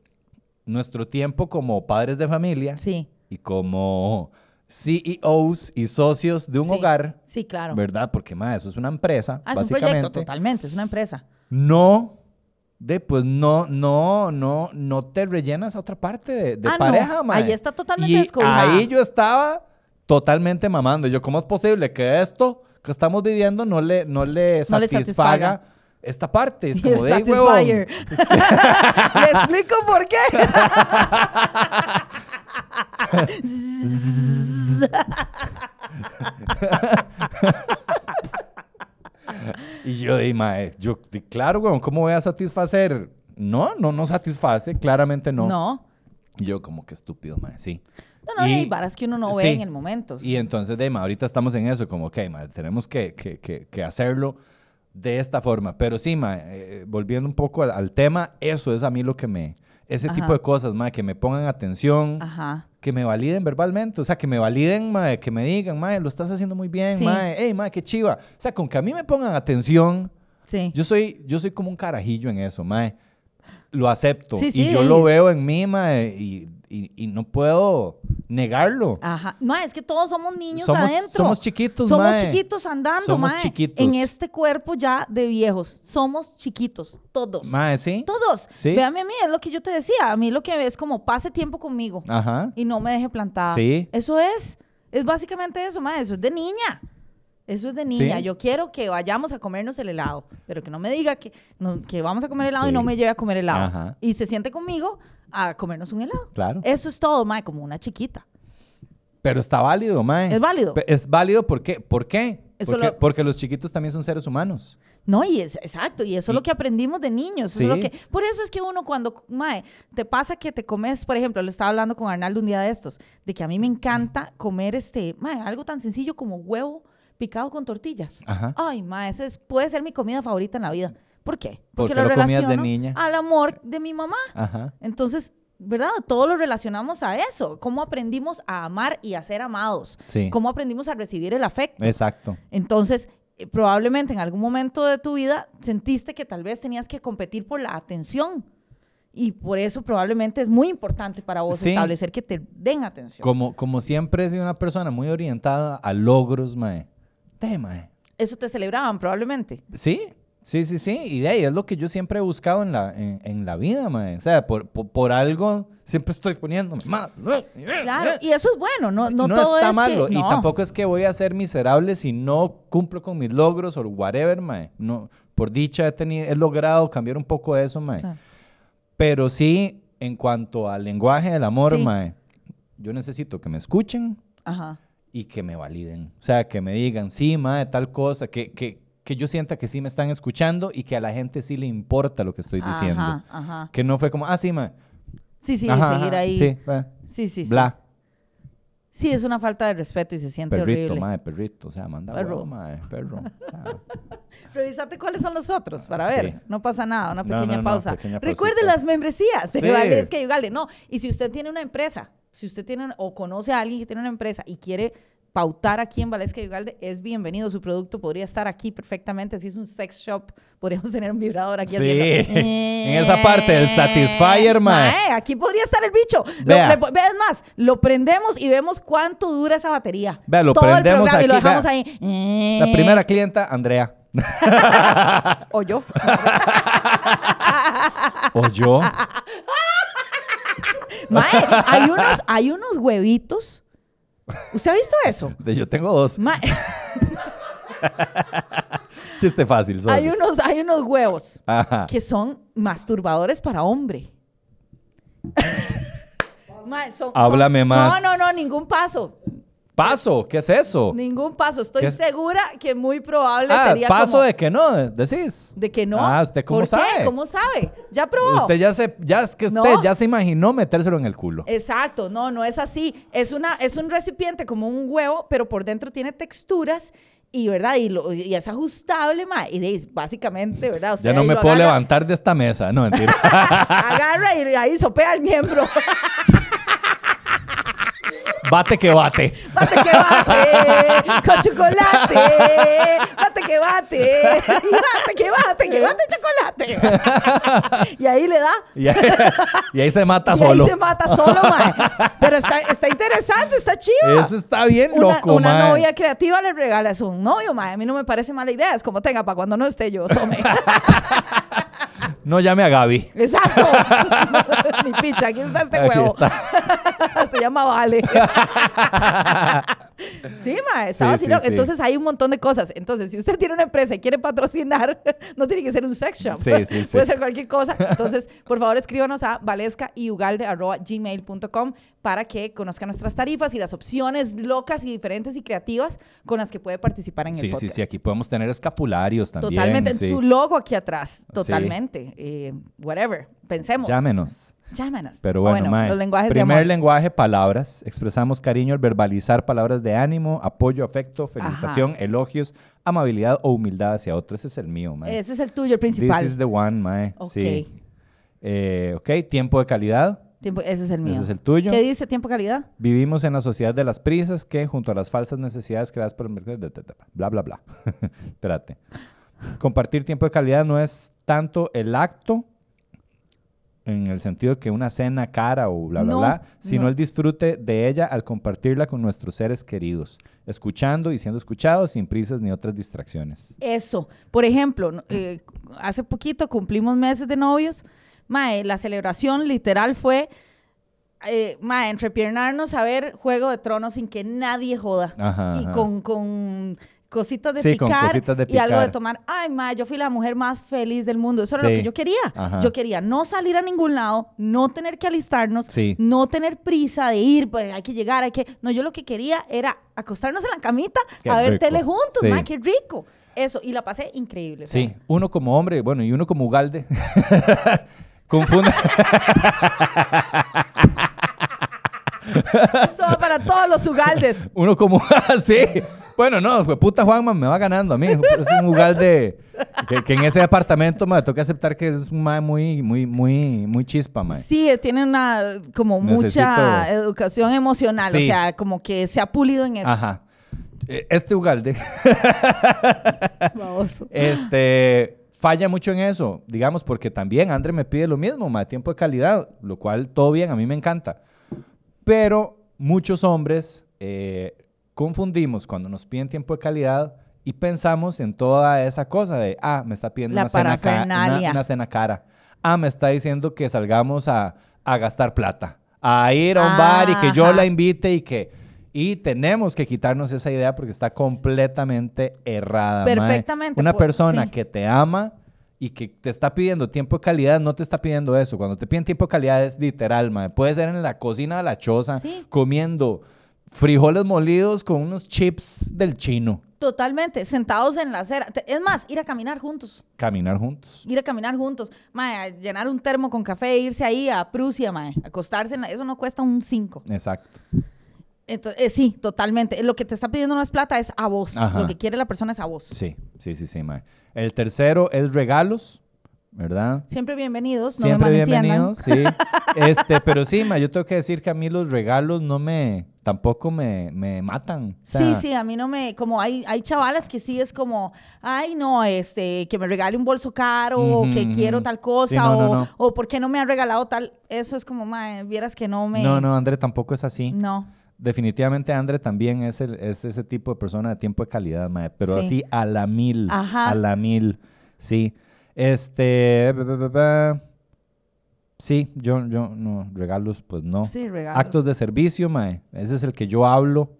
nuestro tiempo como padres de familia sí. y como CEOs y socios de un hogar. Sí, claro. ¿Verdad? Porque, más eso es una empresa. Ah, es un proyecto, totalmente, es una empresa. No, de pues no, no, no, no te rellenas a otra parte de, ah, pareja, no. Ahí está totalmente y Ahí yo estaba totalmente mamando. Yo, ¿cómo es posible que esto que estamos viviendo no le, no le, satisfaga, esta parte? Es como de Le explico por qué. y yo dije, mae, yo, claro, weón, ¿cómo voy a satisfacer? No, no, no satisface, claramente no. No. yo como que estúpido, mae, sí. No, no, hay varas que uno no ve en el momento. Y entonces, de, ahorita estamos en eso, como, ok, mae, tenemos que, que, que, hacerlo de esta forma. Pero sí, mae, eh, volviendo un poco al, tema, eso es a mí lo que me... Ese tipo de cosas, mae, que me pongan atención, Ajá que me validen verbalmente, o sea, que me validen, mae, que me digan, mae, lo estás haciendo muy bien, mae, hey, mae, qué chiva. O sea, con que a mí me pongan atención, sí. yo, soy, yo soy como un carajillo en eso, mae. Lo acepto y yo lo veo en mí, mae, y y, no puedo negarlo. Ajá. No, es que todos somos niños adentro. Somos chiquitos, Somos chiquitos andando, somos chiquitos. En este cuerpo ya de viejos. Somos chiquitos, todos. Mae, ¿sí? Todos. ¿Sí? Véame a mí, es lo que yo te decía. A mí lo que es como pase tiempo conmigo. Ajá. Y no me deje plantada. Sí. Eso es. Es básicamente eso, mae. Eso es de niña. Eso es de niña. Yo quiero que vayamos a comernos el helado, pero que no me diga que, que vamos a comer helado y no me lleve a comer helado. Ajá. Y se siente conmigo a comernos un helado. Claro. Eso es todo, mae, como una chiquita. Pero está válido, mae. Es válido. Es válido ¿por qué? ¿Por qué? Eso Porque, lo- porque los chiquitos también son seres humanos. No, y es exacto, y eso es lo que aprendimos de niños. eso es lo Sí. que, por eso es que uno cuando, mae, te pasa que te comes, por ejemplo, le estaba hablando con Arnaldo un día de estos, de que a mí me encanta comer este, mae, algo tan sencillo como huevo picado con tortillas. Ajá. Ay, mae, esa es- puede ser mi comida favorita en la vida. ¿Por qué? ¿Por qué lo de relaciono niña? al amor de mi mamá. Ajá. Entonces, ¿verdad? Todo lo relacionamos a eso. Cómo aprendimos a amar y a ser amados. Sí. Cómo aprendimos a recibir el afecto. Exacto. Entonces, eh, probablemente en algún momento de tu vida sentiste que tal vez tenías que competir por la atención. Y por eso probablemente es muy importante para vos Sí. establecer que te den atención. Como, como siempre he sido una persona muy orientada a logros, mae. Te, mae. Eso te celebraban probablemente. Sí, sí, sí, sí. Y de ahí es lo que yo siempre he buscado en la, en, en la vida, mae. O sea, por, por, por algo siempre estoy poniéndome. Claro, y eso es bueno, no, no, No, todo está es malo. que... Y no. tampoco es que voy a ser miserable si no cumplo con mis logros o whatever, mae. No, por dicha he, tenido, he logrado cambiar un poco eso, mae. Claro. Pero sí, en cuanto al lenguaje del amor, Sí. mae, yo necesito que me escuchen Ajá. y que me validen. O sea, que me digan, sí, mae, tal cosa, que, que, que yo sienta que sí me están escuchando y que a la gente sí le importa lo que estoy diciendo. Ajá, ajá. Que no fue como, ah, sí, mae. Sí, sí, Ajá, seguir ahí. Sí, Sí, sí, sí. bla. Sí, es una falta de respeto y se siente Perrito, horrible. mae, perrito. O sea, manda Perro. huevo, mae, perro. Revisate cuáles son los otros para ver. Sí. No pasa nada, una No, pequeña no, no, pausa. pequeña Recuerde las membresías de Sí. Valesca y Ugalde. No, y si usted tiene una empresa, si usted tiene o conoce a alguien que tiene una empresa y quiere pautar aquí en Valesca y Ugalde, es bienvenido. Su producto podría estar aquí perfectamente. Si es un sex shop, podríamos tener un vibrador aquí Sí. haciendo. En esa parte del Satisfyer, mae. Mae, aquí podría estar el bicho. Lo, Vea. le po- veas más, lo prendemos y vemos cuánto dura esa batería. Vea, lo Todo el prendemos programa y lo aquí, dejamos vea. ahí. La primera clienta, Andrea. O yo. O yo. Mae, hay unos, hay unos huevitos. ¿Usted ha visto eso? De- Yo tengo dos. Mae, Chiste fácil. sorry. hay, unos, hay unos huevos Ajá. que son masturbadores para hombre. Mae, son- son- Háblame más. No, no, no, ningún paso. Paso, ¿qué es eso? Ningún paso. Estoy ¿Qué segura que muy probable Ah, sería paso como- de que no, decís. de que no. Ah, ¿usted cómo ¿Por sabe? Qué? ¿Cómo sabe? ¿Ya probó? Usted ya se, ya es que usted No. ya se imaginó metérselo en el culo. Exacto, no, no es así. Es, una, es un recipiente como un huevo, pero por dentro tiene texturas y, ¿verdad? Y, lo- y es ajustable, ma. Y de- básicamente, ¿verdad? Usted Ya no me puedo agarra- levantar de esta mesa. No, mentira. Agarra y ahí sopea el miembro. bate que bate. Bate que bate, con chocolate. Bate que bate. Y bate que bate, que bate chocolate. Y ahí le da. Y ahí, y ahí se mata y solo. ahí se mata solo, ma. Pero está, está interesante, está chido. Eso está bien una, loco, una mae. novia creativa le regala a un novio, ma. A mí no me parece mala idea. Es como tenga para cuando no esté yo, tome. No llame a Gaby. Exacto. Ni picha, aquí está este Aquí huevo. está. Se llama Vale. Sí, ma, está Sí, vacilón. sí, sí. Entonces hay un montón de cosas. Entonces, si usted tiene una empresa y quiere patrocinar, no tiene que ser un sex shop. Sí, sí, sí. Puede ser cualquier cosa. Entonces, por favor, escríbanos a valescayugalde.gmail.com para que conozcan nuestras tarifas y las opciones locas y diferentes y creativas con las que puede participar en el Sí, sí, podcast. sí. Aquí podemos tener escapularios también. Totalmente. sí. Su logo aquí atrás. Totalmente. Eh, whatever. Pensemos. Llámenos. Llámenos. Pero O bueno, mae, los lenguajes de primer lenguaje, palabras. Expresamos cariño al verbalizar palabras de ánimo, apoyo, afecto, felicitación, elogios, amabilidad o humildad hacia otro. Ese es el mío, mae. Ese es el tuyo, el principal. This is the one, mae. Ok. Sí. Eh, ok, tiempo de calidad. Tiempo- ese es el mío. Ese es el tuyo. ¿Qué dice tiempo calidad? Vivimos en la sociedad de las prisas que, junto a las falsas necesidades creadas por el mercado, de- de- de- bla, bla, bla. Espérate. Compartir tiempo de calidad no es tanto el acto, en el sentido de que una cena cara o bla, bla, No, bla, sino no. el disfrute de ella al compartirla con nuestros seres queridos, escuchando y siendo escuchados sin prisas ni otras distracciones. Eso. Por ejemplo, eh, hace poquito cumplimos meses de novios. Mae, la celebración literal fue, eh, mae, entrepiernarnos a ver Juego de Tronos sin que nadie joda. Ajá, y ajá. con, con, cositas de Sí, con picar cositas de y algo de picar. tomar. Ay, ma, yo fui la mujer más feliz del mundo. Eso era lo que yo quería. Ajá. Yo quería no salir a ningún lado, no tener que alistarnos, Sí. no tener prisa de ir, pues hay que llegar, hay que... No, yo lo que quería era acostarnos en la camita Qué a ver rico. tele juntos, ma, qué rico. Eso, y la pasé increíble. Sí, uno como hombre, bueno, y uno como Ugalde. Confunde. Esto va para todos los ugaldes. Uno como. sí. Bueno, no, fue puta Juanma me va ganando a mí. Es un Ugalde. Que, que en ese departamento me toca aceptar que es un mae muy, muy, muy, muy chispa, mae. Sí, tiene una como mucha Necesito- educación emocional, o Sí. sea, como que se ha pulido en eso. Ajá. Eh, Este Ugalde. Este falla mucho en eso, digamos, porque también André me pide lo mismo, más tiempo de calidad, lo cual todo bien, a mí me encanta. Pero muchos hombres eh, confundimos cuando nos piden tiempo de calidad y pensamos en toda esa cosa de, ah, me está pidiendo una cena, una, una cena cara. Ah, me está diciendo que salgamos a, a gastar plata, a ir a un bar y que yo Ajá. la invite y que... Y tenemos que quitarnos esa idea porque está completamente errada. mae. Perfectamente, Una persona sí. que te ama y que te está pidiendo tiempo de calidad, no te está pidiendo eso. Cuando te piden tiempo de calidad es literal, mae. Puede ser en la cocina de la choza, Sí. comiendo frijoles molidos con unos chips del chino. Totalmente, sentados en la acera. Es más, ir a caminar juntos. Caminar juntos. Ir a caminar juntos. Mae, a llenar un termo con café e irse ahí a Prusia, mae. Acostarse en la- Eso no cuesta un 5. Exacto. Entonces, eh, sí, totalmente. Lo que te está pidiendo no es plata, es a vos. Ajá. Lo que quiere la persona es a vos. Sí, sí, sí, sí, mae. El tercero es regalos, ¿verdad? Siempre bienvenidos, no Siempre me bienvenidos, sí. Este, pero sí, ma, yo tengo que decir que a mí los regalos no me, tampoco me, me matan. O sea, Sí, sí, a mí no me, como hay, hay chavalas que sí es como, ay, no, este, que me regale un bolso caro, o que quiero tal cosa, Sí, no, no, o, no. o por qué no me ha regalado tal, eso es como, mae, vieras que no me... No, no, André tampoco es así. No. Definitivamente André también es, el- es ese tipo de persona de tiempo de calidad, mae, pero Sí. así a la mil. Ajá. A la mil. Sí. Este. ba, ba, ba, ba. Sí, yo, yo, no, regalos, pues no. Sí, regalos. Actos de servicio, mae. Ese es el que yo hablo.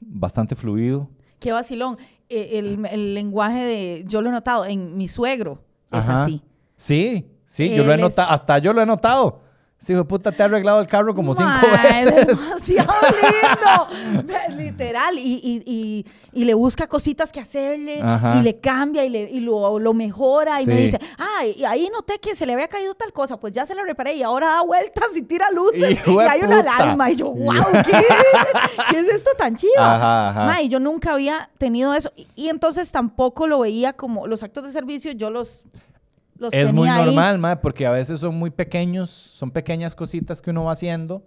Bastante fluido. Qué vacilón. Eh, El, el lenguaje de, yo lo he notado, en mi suegro es Ajá. así. Sí, sí, yo lo he es- notado. Hasta yo lo he notado. Sí, hijo puta, te ha arreglado el carro como cinco Mae, veces. demasiado lindo. Literal. Y, y, y, y le busca cositas que hacerle. Ajá. Y le cambia y, le, y lo, lo mejora. Y me dice, ah, y ahí noté que se le había caído tal cosa. Pues ya se la reparé y ahora da vueltas y tira luces. Hijo y hay una alarma. Y yo, wow, ¿qué, ¿qué es esto tan chido? Ajá, ajá. Mae, yo nunca había tenido eso. Y entonces tampoco lo veía como los actos de servicio. Yo los, los Es muy ahí. normal, mae, porque a veces son muy pequeños, son pequeñas cositas que uno va haciendo.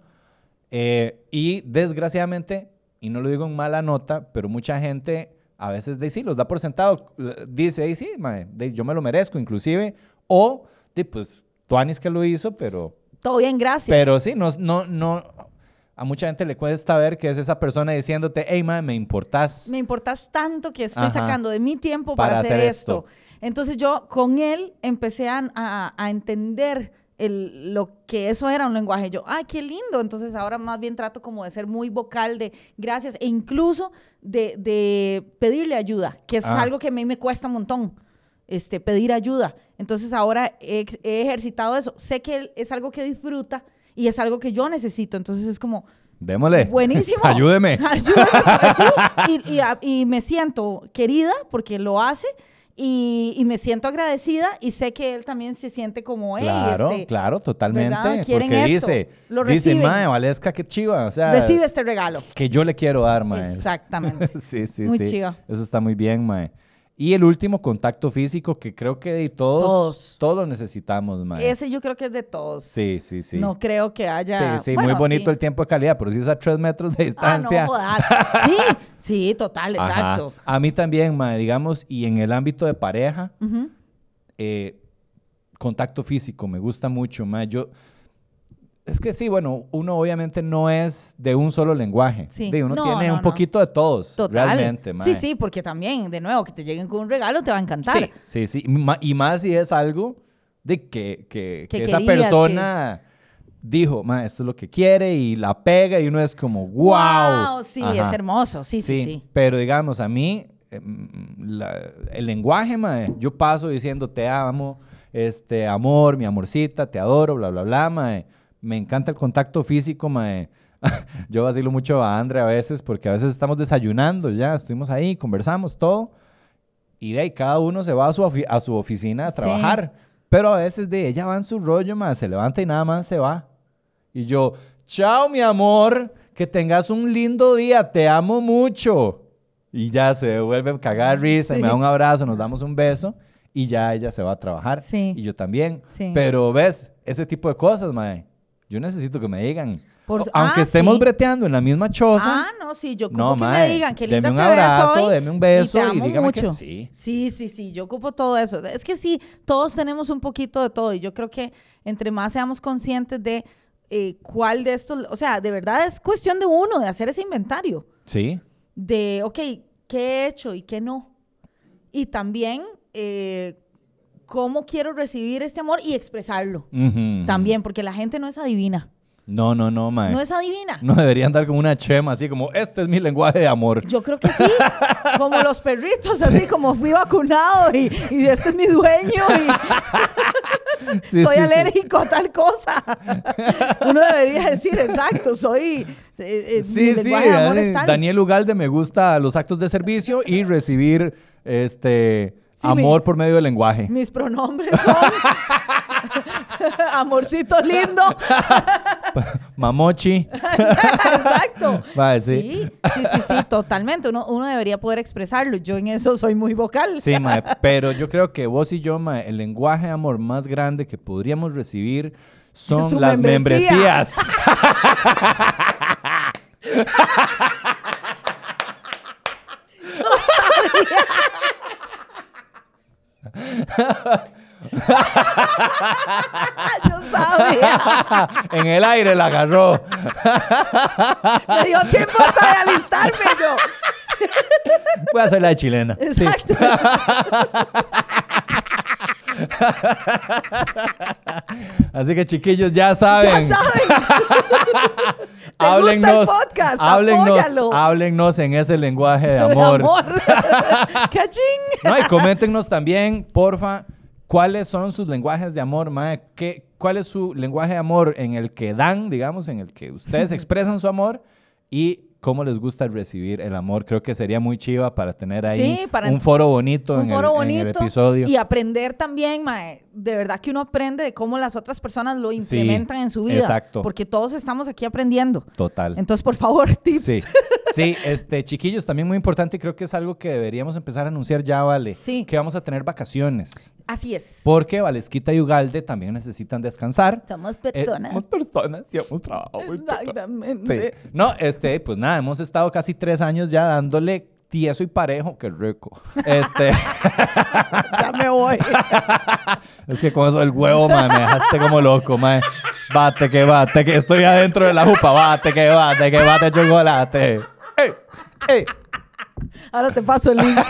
eh, y desgraciadamente, y no lo digo en mala nota, pero mucha gente a veces de, sí, los da por sentado. eh, Dice, "Ey, sí, mae, de- yo me lo merezco, inclusive. O, de, pues, Tuanis que lo hizo, pero Todo bien, gracias. Pero sí, no, no, no. A mucha gente le cuesta ver que es esa persona diciéndote, hey, man, me importas. me importas tanto que estoy Ajá. sacando de mi tiempo para, Para hacer, hacer esto. Entonces yo con él empecé a, a- a entender el- lo que eso era un lenguaje. Yo, ay, qué lindo. Entonces ahora más bien trato como de ser muy vocal de gracias e incluso de, de pedirle ayuda, que es Ah. algo que a mí me cuesta un montón. Este, pedir ayuda. Entonces ahora he, ejercitado eso. Sé que él es algo que disfruta y es algo que yo necesito. Entonces es como, Démosle. Buenísimo. Ayúdeme. Ayúdame, porque sí. Y, y a- y me siento querida porque lo hace y, y me siento agradecida y sé que él también se siente como, hey, Claro, este, claro, totalmente. Porque esto. dice, Lo dice, reciben. mae, Valesca, qué chiva. O sea, recibe este regalo. que yo le quiero dar, mae. Exactamente. sí, sí, Muy sí. chiva. Eso está muy bien, mae. Y el último, contacto físico, que creo que de todos, Todos. todos lo necesitamos, mae. Ese yo creo que es de todos. Sí, sí, sí. No creo que haya. Sí, sí, bueno, muy bonito sí. el tiempo de calidad, pero si es a tres metros de Ah, no distancia. jodas. Sí, sí, total, Ajá. exacto. A mí también, mae, digamos, y en el ámbito de pareja, eh, contacto físico, me gusta mucho, mae. Yo, es que sí, bueno, uno obviamente no es de un solo lenguaje. Sí. De, uno No, tiene no, un no. poquito de todos, Total. realmente, mae. Sí, sí, porque también, de nuevo, que te lleguen con un regalo te va a encantar. Sí, sí, sí. Ma- Y más si es algo de que, que, Que que esa querías, persona dijo, ma, esto es lo que quiere y la pega y uno es como, wow. Wow, sí, es hermoso. Sí, sí, sí. Pero digamos, a mí, eh, mm, la- el lenguaje, mae, yo paso diciendo te amo, este, amor, mi amorcita, te adoro, bla, bla, bla, mae. Me encanta el contacto físico, mae. Yo vacilo mucho a Andre a veces porque a veces estamos desayunando ya, estuvimos ahí, conversamos todo y de ahí cada uno se va a su, a su oficina a Sí. trabajar. Pero a veces de ella va en su rollo, mae, se levanta y nada más se va. Y yo, chao mi amor, que tengas un lindo día, te amo mucho. Y ya se vuelve a cagar risa, y me da un abrazo, nos damos un beso y ya ella se va a trabajar. Sí. Y yo también. Sí. Pero ves, ese tipo de cosas, mae, yo necesito que me digan. Por aunque ah, estemos sí. breteando en la misma choza, Ah, no, sí, yo ocupo No, que mae, me digan que deme linda un te ves abrazo, hoy deme un beso te y dígame que mucho. sí. Sí, sí, sí, yo ocupo todo eso. Es que sí, todos tenemos un poquito de todo y yo creo que entre más seamos conscientes de eh, cuál de estos, o sea, de verdad es cuestión de uno, de hacer ese inventario, Sí. de, ok, ¿qué he hecho y qué no? Y también, eh, ¿cómo quiero recibir este amor y expresarlo? Ujú. También, porque la gente no es adivina. No, no, no, mae. No es adivina. No deberían dar como una chema, así como, este es mi lenguaje de amor. Yo creo que sí, como los perritos, así como fui vacunado y, y este es mi dueño y Sí, soy sí, sí. alérgico a tal cosa. Uno debería decir, exacto, soy... eh, eh, mi Sí, sí, de amor Dani- es tal. Daniel Ugalde me gusta los actos de servicio y recibir este Sí, amor mi- por medio del lenguaje. Mis pronombres son... Amorcito lindo. Mamochi. Exacto. Vale, sí. sí, sí, sí, sí, totalmente. Uno, uno debería poder expresarlo. Yo en eso soy muy vocal. Sí, mae, pero yo creo que vos y yo, mae, el lenguaje de amor más grande que podríamos recibir son Su las membresía. membresías. Yo sabía. en el aire la agarró. Me dio tiempo hasta de alistarme yo. Voy a hacer la de chilena. Sí. Así que chiquillos, ya saben. Ya saben. ¿Te háblennos, gusta el podcast? Apóyalo. en ese lenguaje de De amor. ¡Cachín! No, y coméntenos también, porfa, cuáles son sus lenguajes de amor, mae. ¿Qué, ¿Cuál es su lenguaje de amor en el que dan, digamos, en el que ustedes expresan su amor? Y cómo les gusta recibir el amor. Creo que sería muy chiva para tener ahí Sí, para un foro bonito, un en, foro el, en el bonito episodio. y aprender también, mae, de verdad que uno aprende de cómo las otras personas lo implementan en su vida. exacto. Porque todos estamos aquí aprendiendo. Total. Entonces, por favor, tips. Sí, sí, este, chiquillos, también muy importante y creo que es algo que deberíamos empezar a anunciar ya, Vale. Sí. Que vamos a tener vacaciones. Así es. Porque Valesquita y Ugalde también necesitan descansar. Somos Eh, personas. somos personas y hemos pesado. Exactamente. Sí. No, este, pues nada, hemos estado casi tres años ya dándole tieso y parejo. Qué rico. Este, Ya me voy. es que con eso del huevo, man, me dejaste como loco, man. Bate que bate, que estoy adentro de la jupa. Bate que bate, que bate chocolate. ¡Ey! ¡Ey! Ahora te paso el link.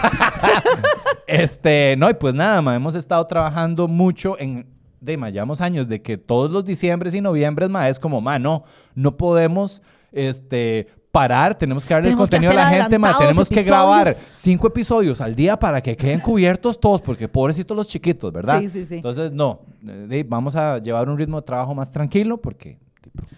Este, no, y pues nada, ma, hemos estado trabajando mucho en, de, ma, llevamos años de que todos los diciembres y noviembres, ma, es como, ma, no, no podemos, este, parar, tenemos que darle Tenemos el contenido a la gente, ma, tenemos que grabar cinco episodios al día para que queden cubiertos todos, porque pobrecitos los chiquitos, ¿verdad? Sí, sí, sí. Entonces, no, vamos a llevar un ritmo de trabajo más tranquilo, porque,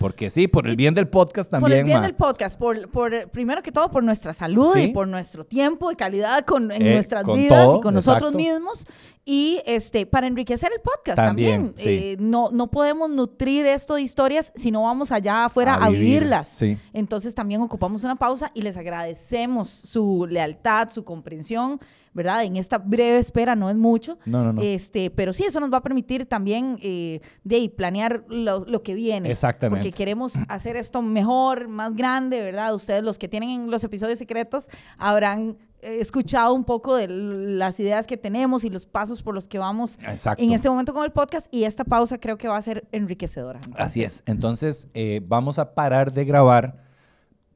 porque sí, por el bien del podcast también, por el bien ma. del podcast, por, por, primero que todo por nuestra salud Sí. y por nuestro tiempo de calidad con, en Eh, nuestras con vidas todo, y con nosotros mismos y este para enriquecer el podcast También, también. sí. Eh, no, no podemos nutrir esto de historias si no vamos allá afuera A a, vivir, vivirlas. sí. Entonces también ocupamos una pausa y les agradecemos su lealtad, su comprensión, ¿verdad? En esta breve espera no es mucho. No, no, no. Este, pero sí, eso nos va a permitir también eh, de planear lo, lo que viene. Exactamente. Porque queremos hacer esto mejor, más grande, ¿verdad? Ustedes, los que tienen los episodios secretos, habrán eh, escuchado un poco de las ideas que tenemos y los pasos por los que vamos Exacto. en este momento con el podcast. Y esta pausa creo que va a ser enriquecedora. Así Entonces, es. Entonces, eh, vamos a parar de grabar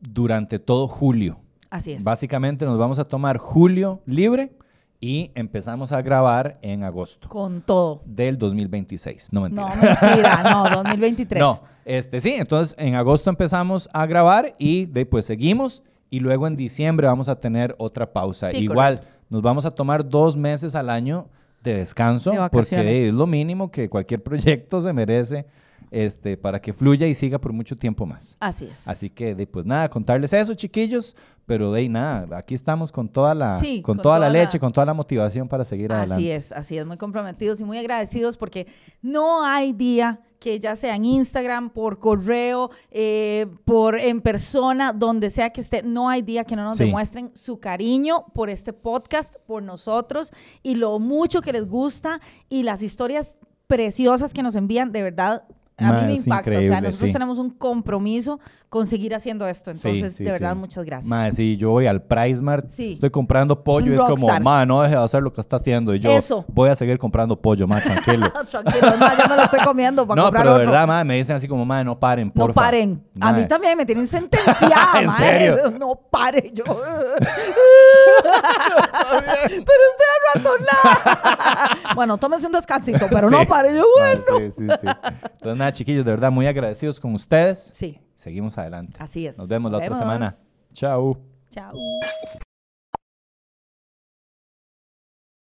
durante todo julio. Así es. Básicamente nos vamos a tomar julio libre y empezamos a grabar en agosto Con todo. del 2026. No mentira. No, mentira, no, 2023. No, este sí, entonces en agosto empezamos a grabar y después seguimos y luego en diciembre vamos a tener otra pausa. Sí, Igual, correcto. nos vamos a tomar dos meses al año de descanso, De porque es lo mínimo que cualquier proyecto se merece este, para que fluya y siga por mucho tiempo más. Así es. Así que, de, pues nada, contarles eso, chiquillos, pero de ahí nada, aquí estamos con toda la, Sí, con con toda la toda la- leche, con toda la motivación para seguir adelante. Así es, así es, muy comprometidos y muy agradecidos porque no hay día que ya sea en Instagram, por correo, eh, por en persona, donde sea que esté, no hay día que no nos Sí. demuestren su cariño por este podcast, por nosotros y lo mucho que les gusta y las historias preciosas que nos envían, de verdad. A mí me impacta, o sea, nosotros sí. tenemos un compromiso con seguir haciendo esto, entonces, sí, de verdad, sí. muchas gracias. Mae, sí, yo voy al Price Mart, Sí. estoy comprando pollo y es como, ma, no deje de hacer lo que está haciendo. Y yo Eso. voy a seguir comprando pollo, ma, tranquilo. Tranquilo, ma, yo me lo estoy comiendo para no, comprar pero de verdad, ma, me dicen así como, ma, no paren, No porfa. paren. A mí también me tienen sentenciada. ¿En serio? No pare yo. pero estoy arratonada. bueno, tómese un descansito, pero no pare yo. Bueno. sí, sí, sí. Entonces, nada, chiquillos, de verdad, muy agradecidos con ustedes. Sí, Seguimos adelante. así es. Nos vemos la otra semana. Chao. Chao.